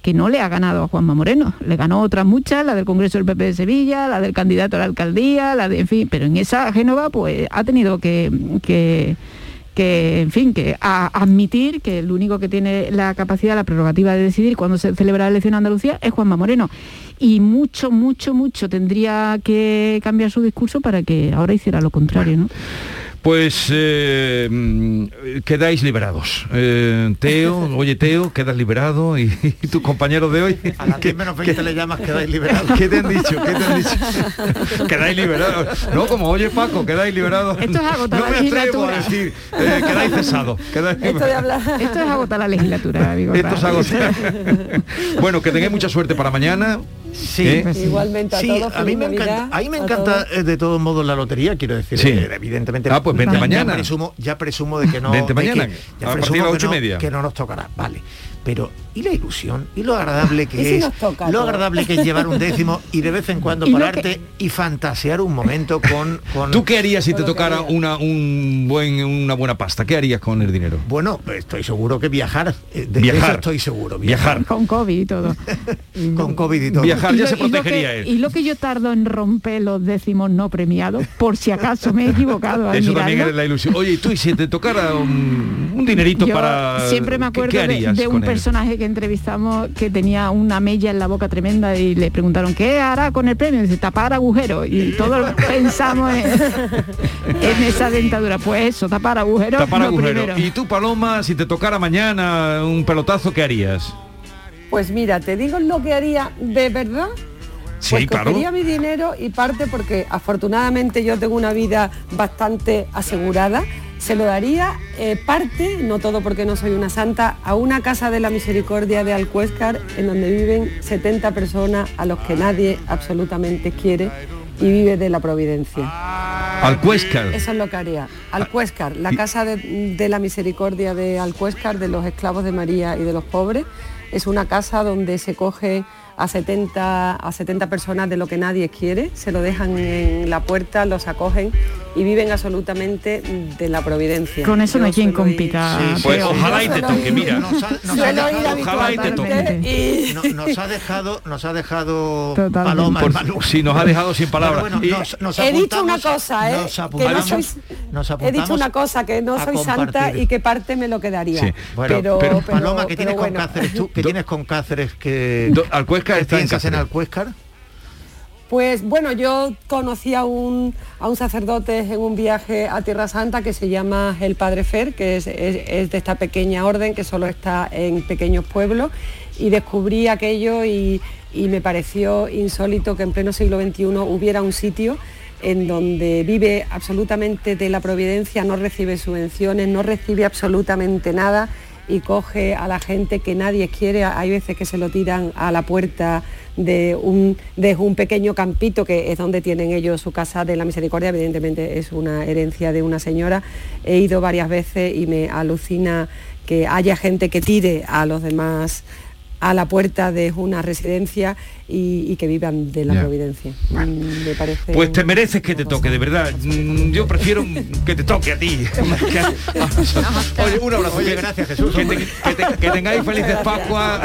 que no le ha ganado a Juanma Moreno. Le ganó otras muchas, la del Congreso del PP de Sevilla, la del candidato a la alcaldía, la de, en fin, pero en esa Génova pues ha tenido que que, en fin, que a admitir que el único que tiene la capacidad, la prerrogativa de decidir cuándo se celebra la elección en Andalucía es Juanma Moreno. Y mucho, mucho, mucho tendría que cambiar su discurso para que ahora hiciera lo contrario, ¿no? Pues eh, mm, quedáis liberados. Eh, Teo, (laughs) oye Teo, quedas liberado y, (laughs) tus compañeros de hoy. A las 10 menos 20 le llamas quedáis liberados. ¿Qué te han dicho? ¿Qué te han dicho? (laughs) quedáis liberados. No, como oye Paco, quedáis liberados. Esto es agotar no la legislatura. a decir, eh, quedáis cesados. Esto, Esto, es agotar la legislatura, amigo. Esto es agotar. bueno, que tengáis mucha suerte para mañana. Sí, ¿Eh? igualmente a todos. A mí me encanta, a mí me encanta eh, de todos modos la lotería, quiero decir, eh, evidentemente. Ah, pues vente mañana. Ya presumo, ya presumo de que no. Vente mañana. Que, ya presumo que no, que no nos tocará. Vale pero ¿y la ilusión? ¿Y lo agradable ¿Y que si es? toca Lo agradable que es llevar un décimo y de vez en cuando (laughs) Y pararte y fantasear un momento con... con ¿Tú qué harías si te tocara una, un buen, una buena pasta? ¿Qué harías con el dinero? Bueno, estoy seguro que viajar. eh, De Viajar. eso estoy seguro. Viajar. Con COVID y todo. (laughs) Con COVID y todo. Viajar Y ya lo- se y lo protegería que- él. Y lo que yo tardo en romper los décimos no premiados, por si acaso me he equivocado (laughs) al Eso también es la ilusión. Oye, ¿y tú y si te tocara un, un dinerito Yo para... siempre me ¿qué- acuerdo ¿qué, de, harías de un él? Personaje que entrevistamos que tenía una mella en la boca tremenda y le preguntaron ¿qué hará con el premio? Y dice, tapar agujeros. Y todos pensamos en, (laughs) en esa dentadura. Pues eso, tapar agujeros. Tapar lo agujero. primero. Y tú, Paloma, si te tocara mañana un pelotazo, ¿qué harías? Pues mira, te digo lo que haría de verdad. Sí, pues claro. cogería mi dinero y parte porque afortunadamente yo tengo una vida bastante asegurada. Se lo daría eh, parte, no todo porque no soy una santa, a una casa de la misericordia de Alcuéscar en donde viven 70 personas a los que nadie absolutamente quiere y vive de la providencia. Alcuéscar. Eso es lo que haría. Alcuéscar, la casa de, de la misericordia de Alcuéscar, de los esclavos de María y de los pobres, es una casa donde se coge a 70, a 70 personas de lo que nadie quiere, se lo dejan en la puerta, los acogen y viven absolutamente de la providencia. Con eso no hay quien compita. Pues ojalá y te toque, ir- mira. Nos ha, nos dejado, Ojalá y te toque. habitualmente y- no- nos ha dejado, nos ha dejado. Paloma sí, nos ha dejado sin palabras. Bueno, Y- bueno, nos- nos He dicho una cosa, ¿eh? nos Que no soy, nos he dicho una cosa, que no soy santa y que parte me lo quedaría. Sí. Bueno, pero, pero, pero- Paloma, ¿qué pero tienes bueno. con Cáceres tú? ¿Qué Do- tienes con Cáceres que, Do- Alcuéscar que está en piensas en Cáceres. Alcuéscar? Pues bueno, yo conocí a un, a un sacerdote en un viaje a Tierra Santa que se llama el Padre Fer, que es, de esta pequeña orden que solo está en pequeños pueblos, y descubrí aquello y me pareció insólito que en pleno siglo XXI hubiera un sitio en donde vive absolutamente de la providencia, no recibe subvenciones, no recibe absolutamente nada y coge a la gente que nadie quiere. Hay veces que se lo tiran a la puerta de un, de un pequeño campito que es donde tienen ellos su casa de la misericordia. Evidentemente es una herencia de una señora. He ido varias veces y me alucina que haya gente que tire a los demás a la puerta de una residencia y, y que vivan de la Ya. providencia. Mm, Me parece. Pues te mereces que te toque, de verdad. Mm, Yo prefiero que te toque a ti. Que a- Oye, un abrazo. Oye, gracias, Jesús, Que, hombre. te- que te- que tengáis felices Pascua.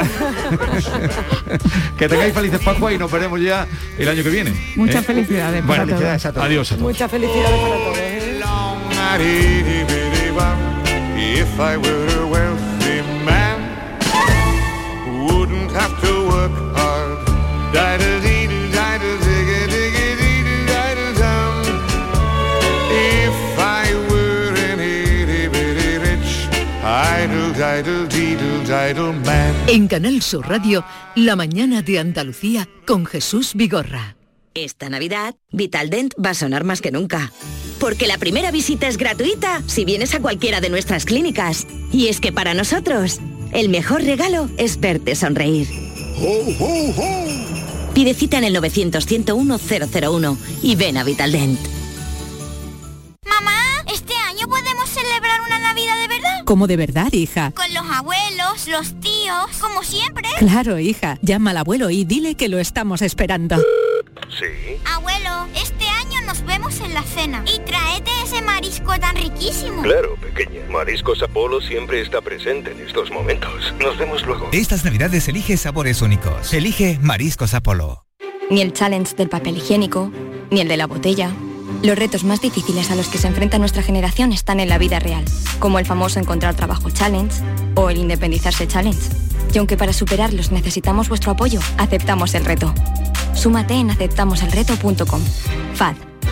que tengáis felices Pascua y nos veremos ya el año que viene. Muchas ¿eh? felicidades Bueno, para todos. felicidades a todos. Adiós a todos. Muchas felicidades para todos. Have to work hard. Diddle-dee-doo-diddle-digga-digga-dee-doo-diddle-dum. If I were an itty bitty rich, idle, diddle, diddle, diddle man. En Canal Sur Radio, La mañana de Andalucía con Jesús Vigorra. Esta Navidad, Vitaldent va a sonar más que nunca. Porque la primera visita es gratuita si vienes a cualquiera de nuestras clínicas. Y es que para nosotros, el mejor regalo es verte sonreír. Pide cita en el 900-101-001 y ven a Vitaldent. Mamá, ¿este año podemos celebrar una Navidad de verdad? ¿Cómo de verdad, hija? Con los abuelos, los tíos, como siempre. Claro, hija. Llama al abuelo y dile que lo estamos esperando. Sí. Abuelo, este año nos vemos en la cena. Y tráete ese marisco tan riquísimo. Claro, pequeña. Mariscos Apolo siempre está presente en estos momentos. Nos vemos luego. Estas navidades elige sabores únicos. Elige Mariscos Apolo. Ni el challenge del papel higiénico, ni el de la botella. Los retos más difíciles a los que se enfrenta nuestra generación están en la vida real, como el famoso encontrar trabajo challenge o el independizarse challenge. Y aunque para superarlos necesitamos vuestro apoyo, aceptamos el reto. Súmate en aceptamoselreto.com. FAD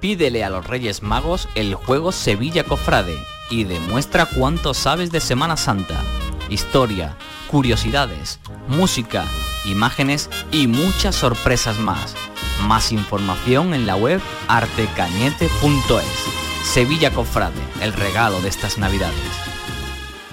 Pídele a los Reyes Magos el juego Sevilla Cofrade y demuestra cuánto sabes de Semana Santa, historia, curiosidades, música, imágenes y muchas sorpresas más. Más información en la web artecañete.es. Sevilla Cofrade, el regalo de estas navidades.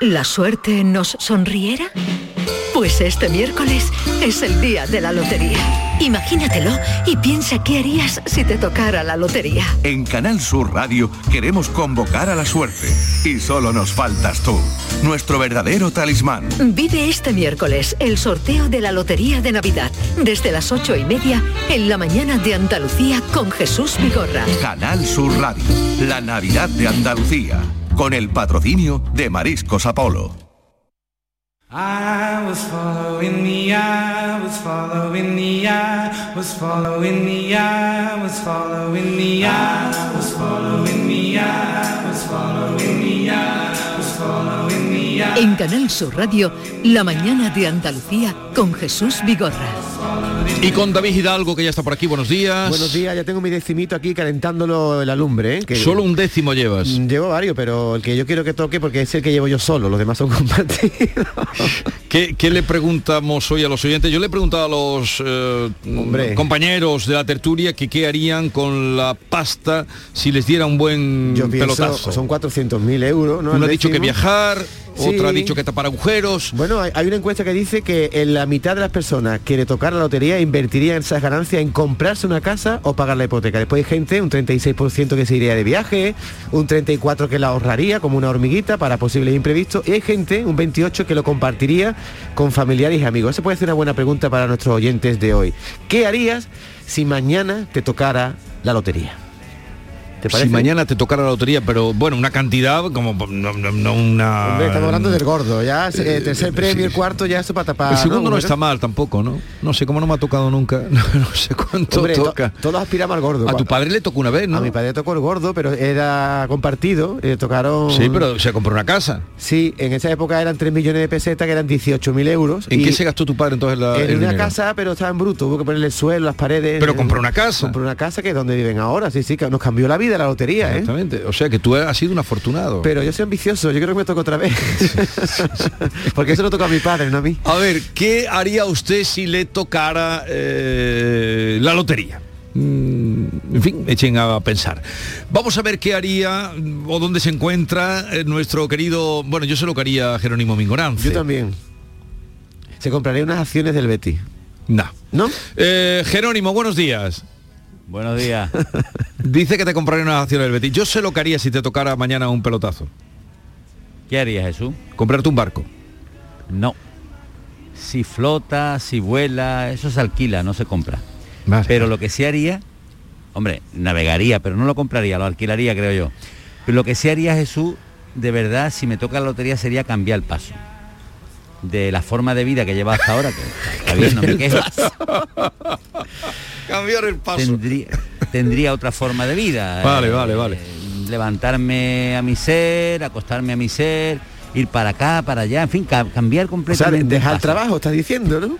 la suerte nos sonriera? Pues este miércoles es el día de la lotería. Imagínatelo y piensa qué harías si te tocara la lotería. En Canal Sur Radio queremos convocar a la suerte. Y solo nos faltas tú, nuestro verdadero talismán. Vive este miércoles el sorteo de la Lotería de Navidad desde las ocho y media en la mañana de Andalucía con Jesús Vigorra. Canal Sur Radio, la Navidad de Andalucía, con el patrocinio de Mariscos Apolo. I was following the eye, was following the eye, was following the eye, was following the eye, was following the eye, was following the eye, was following the eye. En Canal Sur Radio, la mañana de Andalucía con Jesús Vigorra. Y con David Hidalgo, que ya está por aquí, buenos días. Buenos días, ya tengo mi decimito aquí calentándolo en la lumbre. ¿eh? Que Solo un décimo llevas. Llevo varios, pero el que yo quiero que toque porque es el que llevo yo solo, los demás son (laughs) compartidos. ¿Qué, qué le preguntamos hoy a los oyentes? Yo le he preguntado a los eh, compañeros de la tertulia que qué harían con la pasta si les diera un buen Yo pienso, pelotazo. son 400.000 euros. ¿no? Uno ha dicho que viajar, Sí. otro ha dicho que tapar agujeros. Bueno, hay, hay una encuesta que dice que en la mitad de las personas que le tocara la lotería invertirían esas ganancias en comprarse una casa o pagar la hipoteca. Después hay gente, un 36% que se iría de viaje, un 34% que la ahorraría como una hormiguita para posibles imprevistos y hay gente, un 28% que lo compartiría con familiares y amigos. Esa puede ser una buena pregunta para nuestros oyentes de hoy. ¿Qué harías si mañana te tocara la lotería? ¿Te Si mañana te tocara la lotería, pero bueno, una cantidad como no, no- no una. Hombre, estamos hablando del gordo, ya eh, tercer premio, el cuarto ya eso para tapar. El segundo no, está mal tampoco, ¿no? No sé cómo no me ha tocado nunca. (laughs) No, no sé cuánto Hombre, to- toca. todos aspiramos al gordo. A tu padre le tocó una vez, ¿no? A mi padre tocó el gordo, pero era compartido, le tocaron... Sí, pero se compró una casa. Sí, en esa época eran 3 millones de pesetas, que eran 18.000 euros. ¿En y qué se gastó tu padre entonces la, En el una dinero? casa, pero estaba en bruto, hubo que ponerle el suelo, las paredes. Pero compró una casa. Compró una casa que es donde viven ahora, sí, sí, que nos cambió la vida la lotería, ¿eh? Exactamente. O sea que tú has sido un afortunado. Pero yo soy ambicioso, yo creo que me toca otra vez. (laughs) Porque eso lo toca a mi padre, no a mí. A ver, ¿qué haría usted si le tocara eh, la lotería? Mm, En fin, echen a pensar. Vamos a ver qué haría mm, o dónde se encuentra eh, nuestro querido. Bueno, yo sé lo que haría Jerónimo Mingorance. Yo también. Se compraría unas acciones del Betty. No. ¿No? Eh, Jerónimo, buenos días. Buenos días. (laughs) Dice que te compraría unas acciones del Betis. Yo sé lo que haría si te tocara mañana un pelotazo. ¿Qué haría Jesús? Comprarte un barco. No. Si flota, si vuela, eso se alquila, no se compra. Vale. Pero lo que sí haría, hombre, navegaría, pero no lo compraría, lo alquilaría, creo yo. Pero lo que sí haría Jesús, de verdad, si me toca la lotería, sería cambiar el paso. De la forma de vida que lleva hasta ahora, que está bien, no me (laughs) quejo. Cambiar el paso. Tendría, tendría otra forma de vida. (laughs) Vale, eh, vale, vale. Levantarme a mi ser, acostarme a mi ser, ir para acá, para allá, en fin, ca- cambiar O sea, completamente. dejar el trabajo, estás diciendo, ¿no?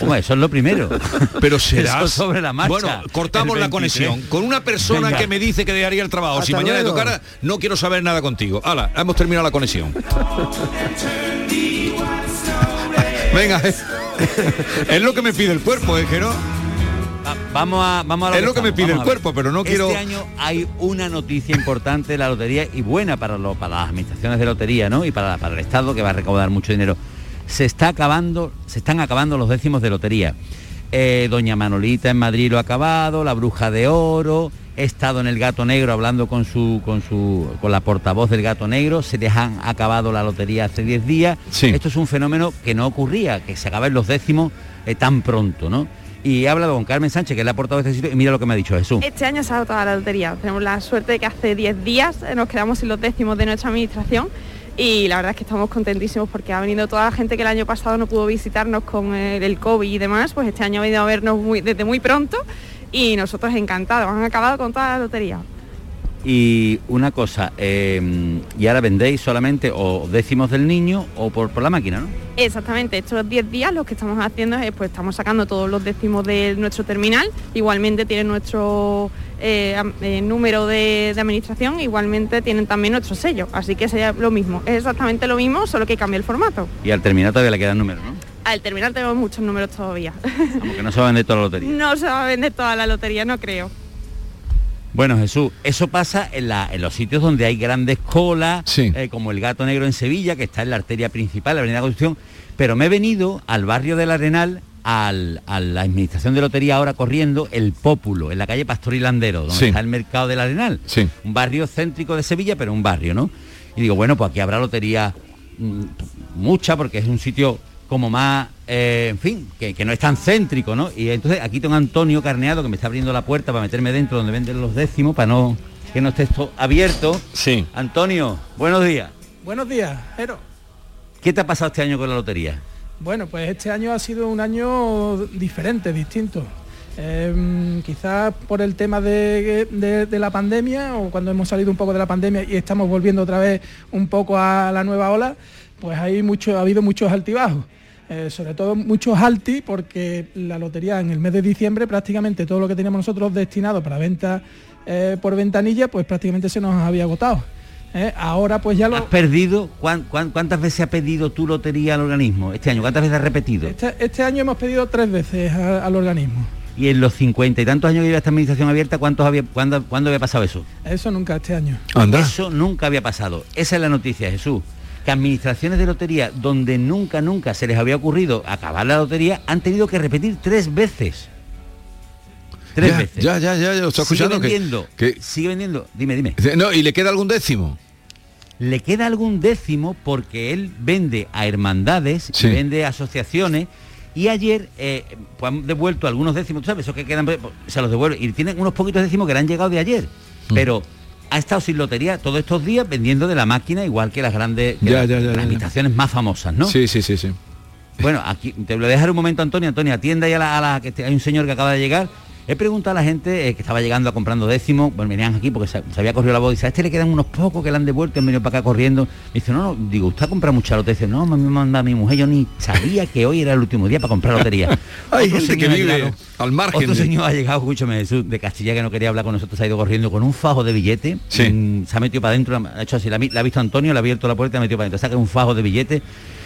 Hombre, eso es lo primero. (laughs) Pero serás Eso sobre la marcha. Bueno, cortamos la 23. conexión con una persona Venga. que me dice que dejaría el trabajo. si mañana le luego. tocara, no quiero saber nada contigo. Hala, hemos terminado la conexión. Venga, (laughs) es lo que me pide el cuerpo, ¿eh, Jero? Vamos a, vamos a lo Es lo que me pide el cuerpo, pero no quiero- Este año hay una noticia importante de la lotería y buena para, lo- para las administraciones de lotería, ¿no? Y para, para el Estado que va a recaudar mucho dinero. Se está acabando, se están acabando los décimos de lotería. Eh, Doña Manolita en Madrid lo ha acabado, la Bruja de Oro. He estado en el Gato Negro hablando con su, con su, con la portavoz del Gato Negro. Se les han acabado la lotería hace 10 días. Esto es un fenómeno que no ocurría, que se acaben los décimos eh, tan pronto, ¿no? Y he hablado con Carmen Sánchez, que es la portavoz de este sitio, y mira lo que me ha dicho Jesús. Este año se ha toda la lotería. Tenemos la suerte de que hace 10 días eh, nos quedamos sin los décimos de nuestra administración y la verdad es que estamos contentísimos porque ha venido toda la gente que el año pasado no pudo visitarnos con el, el COVID y demás, pues este año ha venido a vernos muy- desde muy pronto y nosotros encantados. Han acabado con toda la lotería. Y una cosa, eh, y ahora vendéis solamente o décimos del niño o por, por la máquina, ¿no? Exactamente, estos 10 días lo que estamos haciendo es, pues estamos sacando todos los décimos de nuestro terminal, igualmente tienen nuestro eh, eh, número de, de administración, igualmente tienen también nuestro sello, así que sería lo mismo, es exactamente lo mismo, solo que cambia el formato. Y al terminar todavía le quedan números, ¿no? Al terminal tenemos muchos números todavía. Aunque no se va a vender toda la lotería. no se va a vender toda la lotería, no creo. Bueno, Jesús, eso pasa en, la- en los sitios donde hay grandes colas, eh, como el Gato Negro en Sevilla, que está en la arteria principal, la Avenida Constitución, pero me he venido al barrio del Arenal, al- a la administración de lotería ahora corriendo, el Pópulo, en la calle Pastor y Landero, donde Sí. está el mercado del Arenal. Un barrio céntrico de Sevilla, pero un barrio, ¿no? Y digo, bueno, pues aquí habrá lotería mm, mucha, porque es un sitio como más, eh, en fin, que, que no es tan céntrico, ¿no? Y entonces aquí tengo a Antonio Carneado que me está abriendo la puerta para meterme dentro donde venden los décimos, para no que no esté esto abierto. Sí. Antonio, buenos días. Buenos días, Jero. ¿Qué te ha pasado este año con la lotería? Bueno, pues este año ha sido un año diferente, distinto. Eh, quizás por el tema de, de- de la pandemia o cuando hemos salido un poco de la pandemia y estamos volviendo otra vez un poco a la nueva ola, pues hay mucho, ha habido muchos altibajos. Eh, sobre todo muchos alti porque la lotería en el mes de diciembre prácticamente todo lo que teníamos nosotros destinado para venta eh, por ventanilla pues prácticamente se nos había agotado. Eh, ahora pues ya lo... ¿Has perdido? ¿Cuán- cuán- ¿Cuántas veces ha pedido tu lotería al organismo este año? ¿Cuántas veces has repetido? Este, este año hemos pedido tres veces a- al organismo. Y en los cincuenta y tantos años que lleva esta administración abierta, ¿cuántos había, cuándo, ¿cuándo había pasado eso? Eso nunca este año. Eso nunca había pasado. Esa es la noticia, Jesús. Que administraciones de lotería donde nunca, nunca se les había ocurrido acabar la lotería han tenido que repetir tres veces. Tres Ya, veces. Ya, ya, ya, ya, Sigue escuchando. que- vendiendo. que- Sigue vendiendo. Dime, dime. No, ¿y le queda algún décimo? Le queda algún décimo porque él vende a hermandades, y Sí. vende a asociaciones. Y ayer eh, pues han devuelto algunos décimos, ¿tú sabes? Esos que quedan, pues, se los devuelve. Y tienen unos poquitos décimos que le han llegado de ayer. Mm. Pero ha estado sin lotería todos estos días vendiendo de la máquina, igual que las grandes que Ya, las, ya, las más famosas, ¿no? Sí, sí, sí, sí. Bueno, aquí te voy a dejar un momento, Antonio. Antonio, atienda ya a la, a la- que hay un señor que acaba de llegar. He preguntado a la gente eh, que estaba llegando a comprando décimos, bueno, venían aquí porque se, se había corrido la voz, dice, a este le quedan unos pocos que le han devuelto, han venido para acá corriendo. Me dice, no, no, digo, usted ha comprado mucha lotería. Dice, no, me manda mi mujer, yo ni sabía que hoy era el último día para comprar lotería. (laughs) Hay Otro gente que vive llegado- al margen Otro de- señor ha llegado, escúchame, Jesús, de Castilla que no quería hablar con nosotros, ha ido corriendo con un fajo de billete, mm, se ha metido para adentro, ha hecho así, la, la ha visto Antonio, le ha abierto la puerta y ha metido para adentro, saca un fajo de billete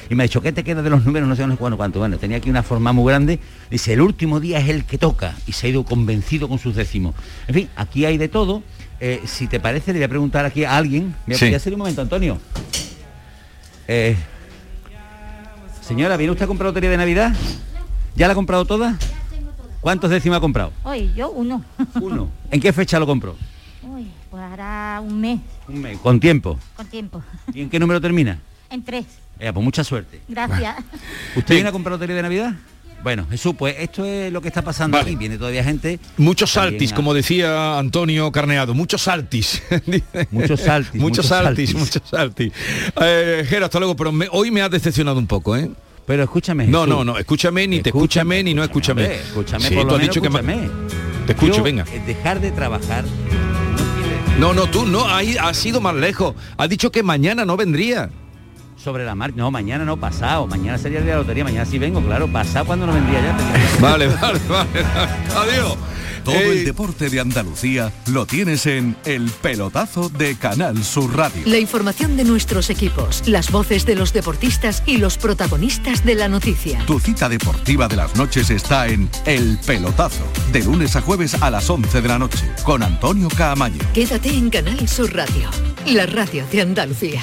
y me ha dicho, ¿qué te queda de los números? No sé, no sé cuánto, cuánto. Bueno, tenía aquí una forma muy grande. Dice, el último día es el que toca. Y se ha ido convencido con sus décimos. En fin, aquí hay de todo. Eh, si te parece, le voy a preguntar aquí a alguien. Mira, Sí. voy a hacer un momento, Antonio. Eh, señora, ¿viene usted a comprar lotería de Navidad? ¿Ya la ha comprado toda? ¿Cuántos décimos ha comprado? Hoy yo uno. (laughs) Uno. ¿En qué fecha lo compró? Uy, pues hará un mes Un mes. Con tiempo. con tiempo. ¿Y en qué número termina? En tres. Eh, pues mucha suerte. Gracias. (laughs) ¿Usted viene a comprar lotería de Navidad? Bueno, Jesús, pues esto es lo que está pasando aquí. Viene todavía gente. Muchos saltis, a- como decía Antonio Carneado, muchos saltis. (laughs) Muchos saltis, muchos saltis, muchos saltis. Eh, Jero, hasta luego, pero me- hoy me has decepcionado un poco, ¿eh? Pero escúchame. No, Jesús. no, no, escúchame, ni te escúchame, ni no escúchame. Hombre, escúchame, Sí, por tú lo has menos dicho que me- escúchame. Te escucho, Yo, venga. eh, Dejar de trabajar. No, no, tú no, ahí has ido más lejos. Has dicho que mañana no vendría. Sobre la marcha. No, mañana no, pasado. Mañana sería el día de la lotería. Mañana sí vengo, claro. Pasado cuando no vendría ya. (laughs) Vale, vale, vale. Adiós. Todo el deporte de Andalucía lo tienes en El Pelotazo de Canal Sur Radio. La información de nuestros equipos, las voces de los deportistas y los protagonistas de la noticia. Tu cita deportiva de las noches está en El Pelotazo, de lunes a jueves a las 11 de la noche, con Antonio Caamaño. Quédate en Canal Sur Radio, la radio de Andalucía.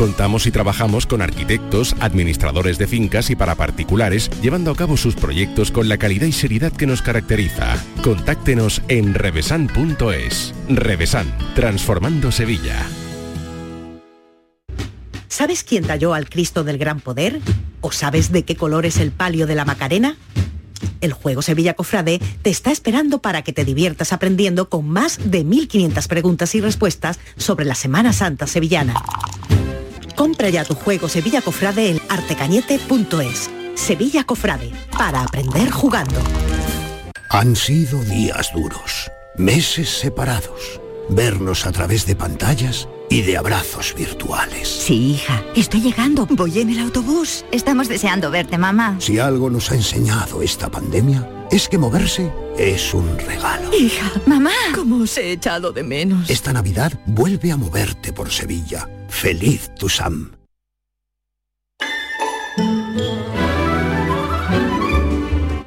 Contamos y trabajamos con arquitectos, administradores de fincas y para particulares, llevando a cabo sus proyectos con la calidad y seriedad que nos caracteriza. Contáctenos en revesan.es. Revesan, transformando Sevilla. ¿Sabes quién talló al Cristo del Gran Poder? ¿O sabes de qué color es el palio de la Macarena? El juego Sevilla Cofrade te está esperando para que te diviertas aprendiendo con más de 1500 preguntas y respuestas sobre la Semana Santa sevillana. Compra ya tu juego Sevilla Cofrade en artecañete.es. Sevilla Cofrade, para aprender jugando. Han sido días duros, meses separados, vernos a través de pantallas y de abrazos virtuales. Sí, hija, estoy llegando. Voy en el autobús. Estamos deseando verte, mamá. Si algo nos ha enseñado esta pandemia, es que moverse es un regalo. Hija, mamá. ¿Cómo os he echado de menos? Esta Navidad vuelve a moverte por Sevilla. Feliz tu Sam.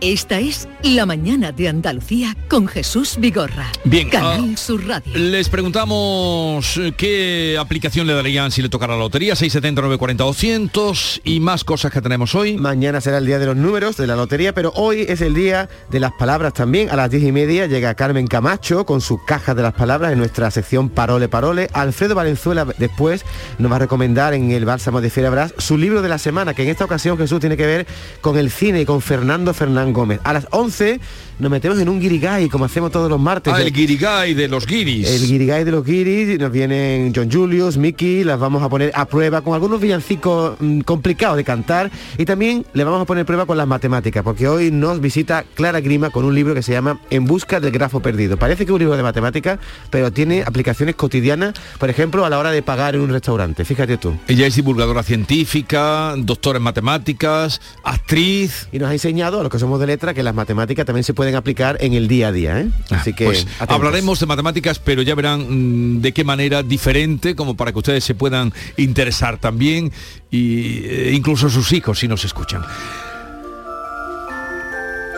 Esta es La Mañana de Andalucía con Jesús Vigorra. Bien, Canal ah, Sur Radio. Les preguntamos eh, qué aplicación le darían si le tocara la lotería, 679 40 200 y más cosas que tenemos hoy. Mañana será el día de los números de la lotería, pero hoy es el día de las palabras también. A las diez y media llega Carmen Camacho con su caja de las palabras en nuestra sección Parole Parole. Alfredo Valenzuela después nos va a recomendar en el Bálsamo de Fiera Brás su libro de la semana, que en esta ocasión Jesús tiene que ver con el cine y con Fernando Gómez. A las 11 nos metemos en un guirigay, como hacemos todos los martes. Ah, el guirigay de los guiris. El guirigay de los guiris, nos vienen John Julius, Mickey, las vamos a poner a prueba con algunos villancicos mm, complicados de cantar y también le vamos a poner prueba con las matemáticas, porque hoy nos visita Clara Grima con un libro que se llama En busca del grafo perdido. Parece que es un libro de matemáticas, pero tiene aplicaciones cotidianas, por ejemplo, a la hora de pagar en un restaurante. Fíjate tú. Ella es divulgadora científica, doctora en matemáticas, actriz. Y nos ha enseñado a los que somos de letra que las matemáticas también se pueden aplicar en el día a día. ¿eh? Así que Pues hablaremos de matemáticas, pero ya verán mm, de qué manera diferente, como para que ustedes se puedan interesar también, y eh, incluso sus hijos si nos escuchan.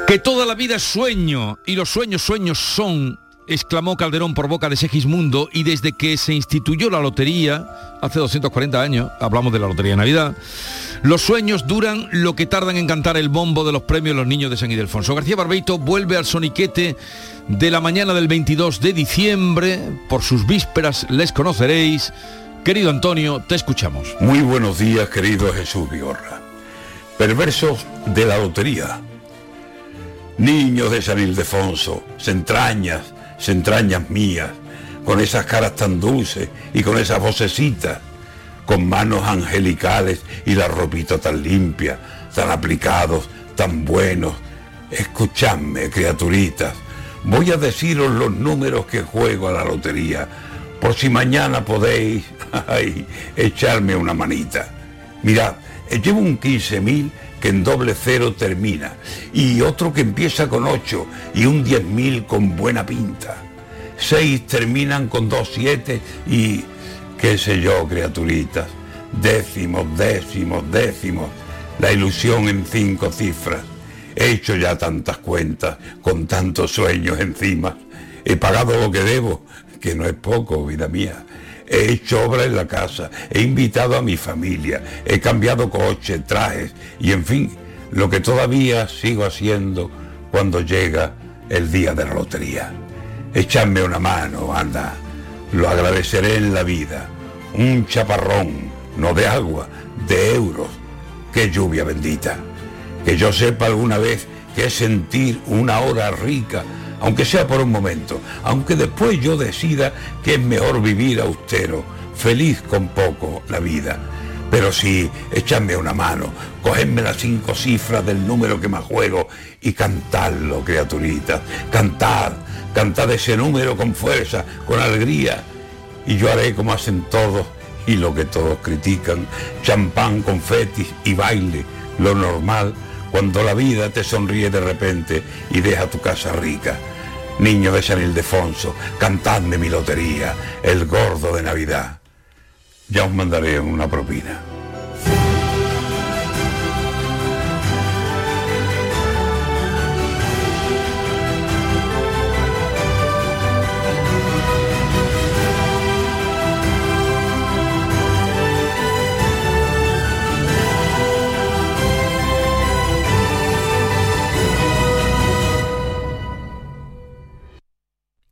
Que toda la vida es sueño, y los sueños sueños son, exclamó Calderón por boca de Segismundo, y desde que se instituyó la lotería, hace 240 años, hablamos de la Lotería de Navidad, los sueños duran lo que tardan en cantar el bombo de los premios los niños de San Ildefonso. García Barbeito vuelve al soniquete de la mañana del 22 de diciembre. Por sus vísperas les conoceréis. Querido Antonio, te escuchamos. Muy buenos días, querido Jesús Vigorra. Perversos de la lotería. Niños de San Ildefonso, entrañas, entrañas mías, con esas caras tan dulces y con esas vocecitas, con manos angelicales y la ropita tan limpia, tan aplicados, tan buenos. Escuchadme, criaturitas, voy a deciros los números que juego a la lotería, por si mañana podéis (laughs) ay, echarme una manita. Mirad, eh, llevo un 15.000 que en doble cero termina, y otro que empieza con 8 y un 10.000 con buena pinta. Seis terminan con dos siete y qué sé yo, criaturitas. Décimos, décimos, décimos. La ilusión en cinco cifras. He hecho ya tantas cuentas, con tantos sueños encima. He pagado lo que debo, que no es poco, vida mía. He hecho obra en la casa, he invitado a mi familia, he cambiado coche, trajes y en fin, lo que todavía sigo haciendo cuando llega el día de la lotería. Echadme una mano, anda. Lo agradeceré en la vida. Un chaparrón, no de agua, de euros. Qué lluvia bendita. Que yo sepa alguna vez que sentir una hora rica, aunque sea por un momento, aunque después yo decida que es mejor vivir austero, feliz con poco la vida. Pero sí, echadme una mano, cogedme las cinco cifras del número que más juego y cantadlo, criaturitas, cantad, cantad ese número con fuerza, con alegría, y yo haré como hacen todos y lo que todos critican, champán, confetis y baile, lo normal cuando la vida te sonríe de repente y deja tu casa rica. Niño de San Ildefonso, cantadme mi lotería, el gordo de Navidad. Ya os mandaré una propina.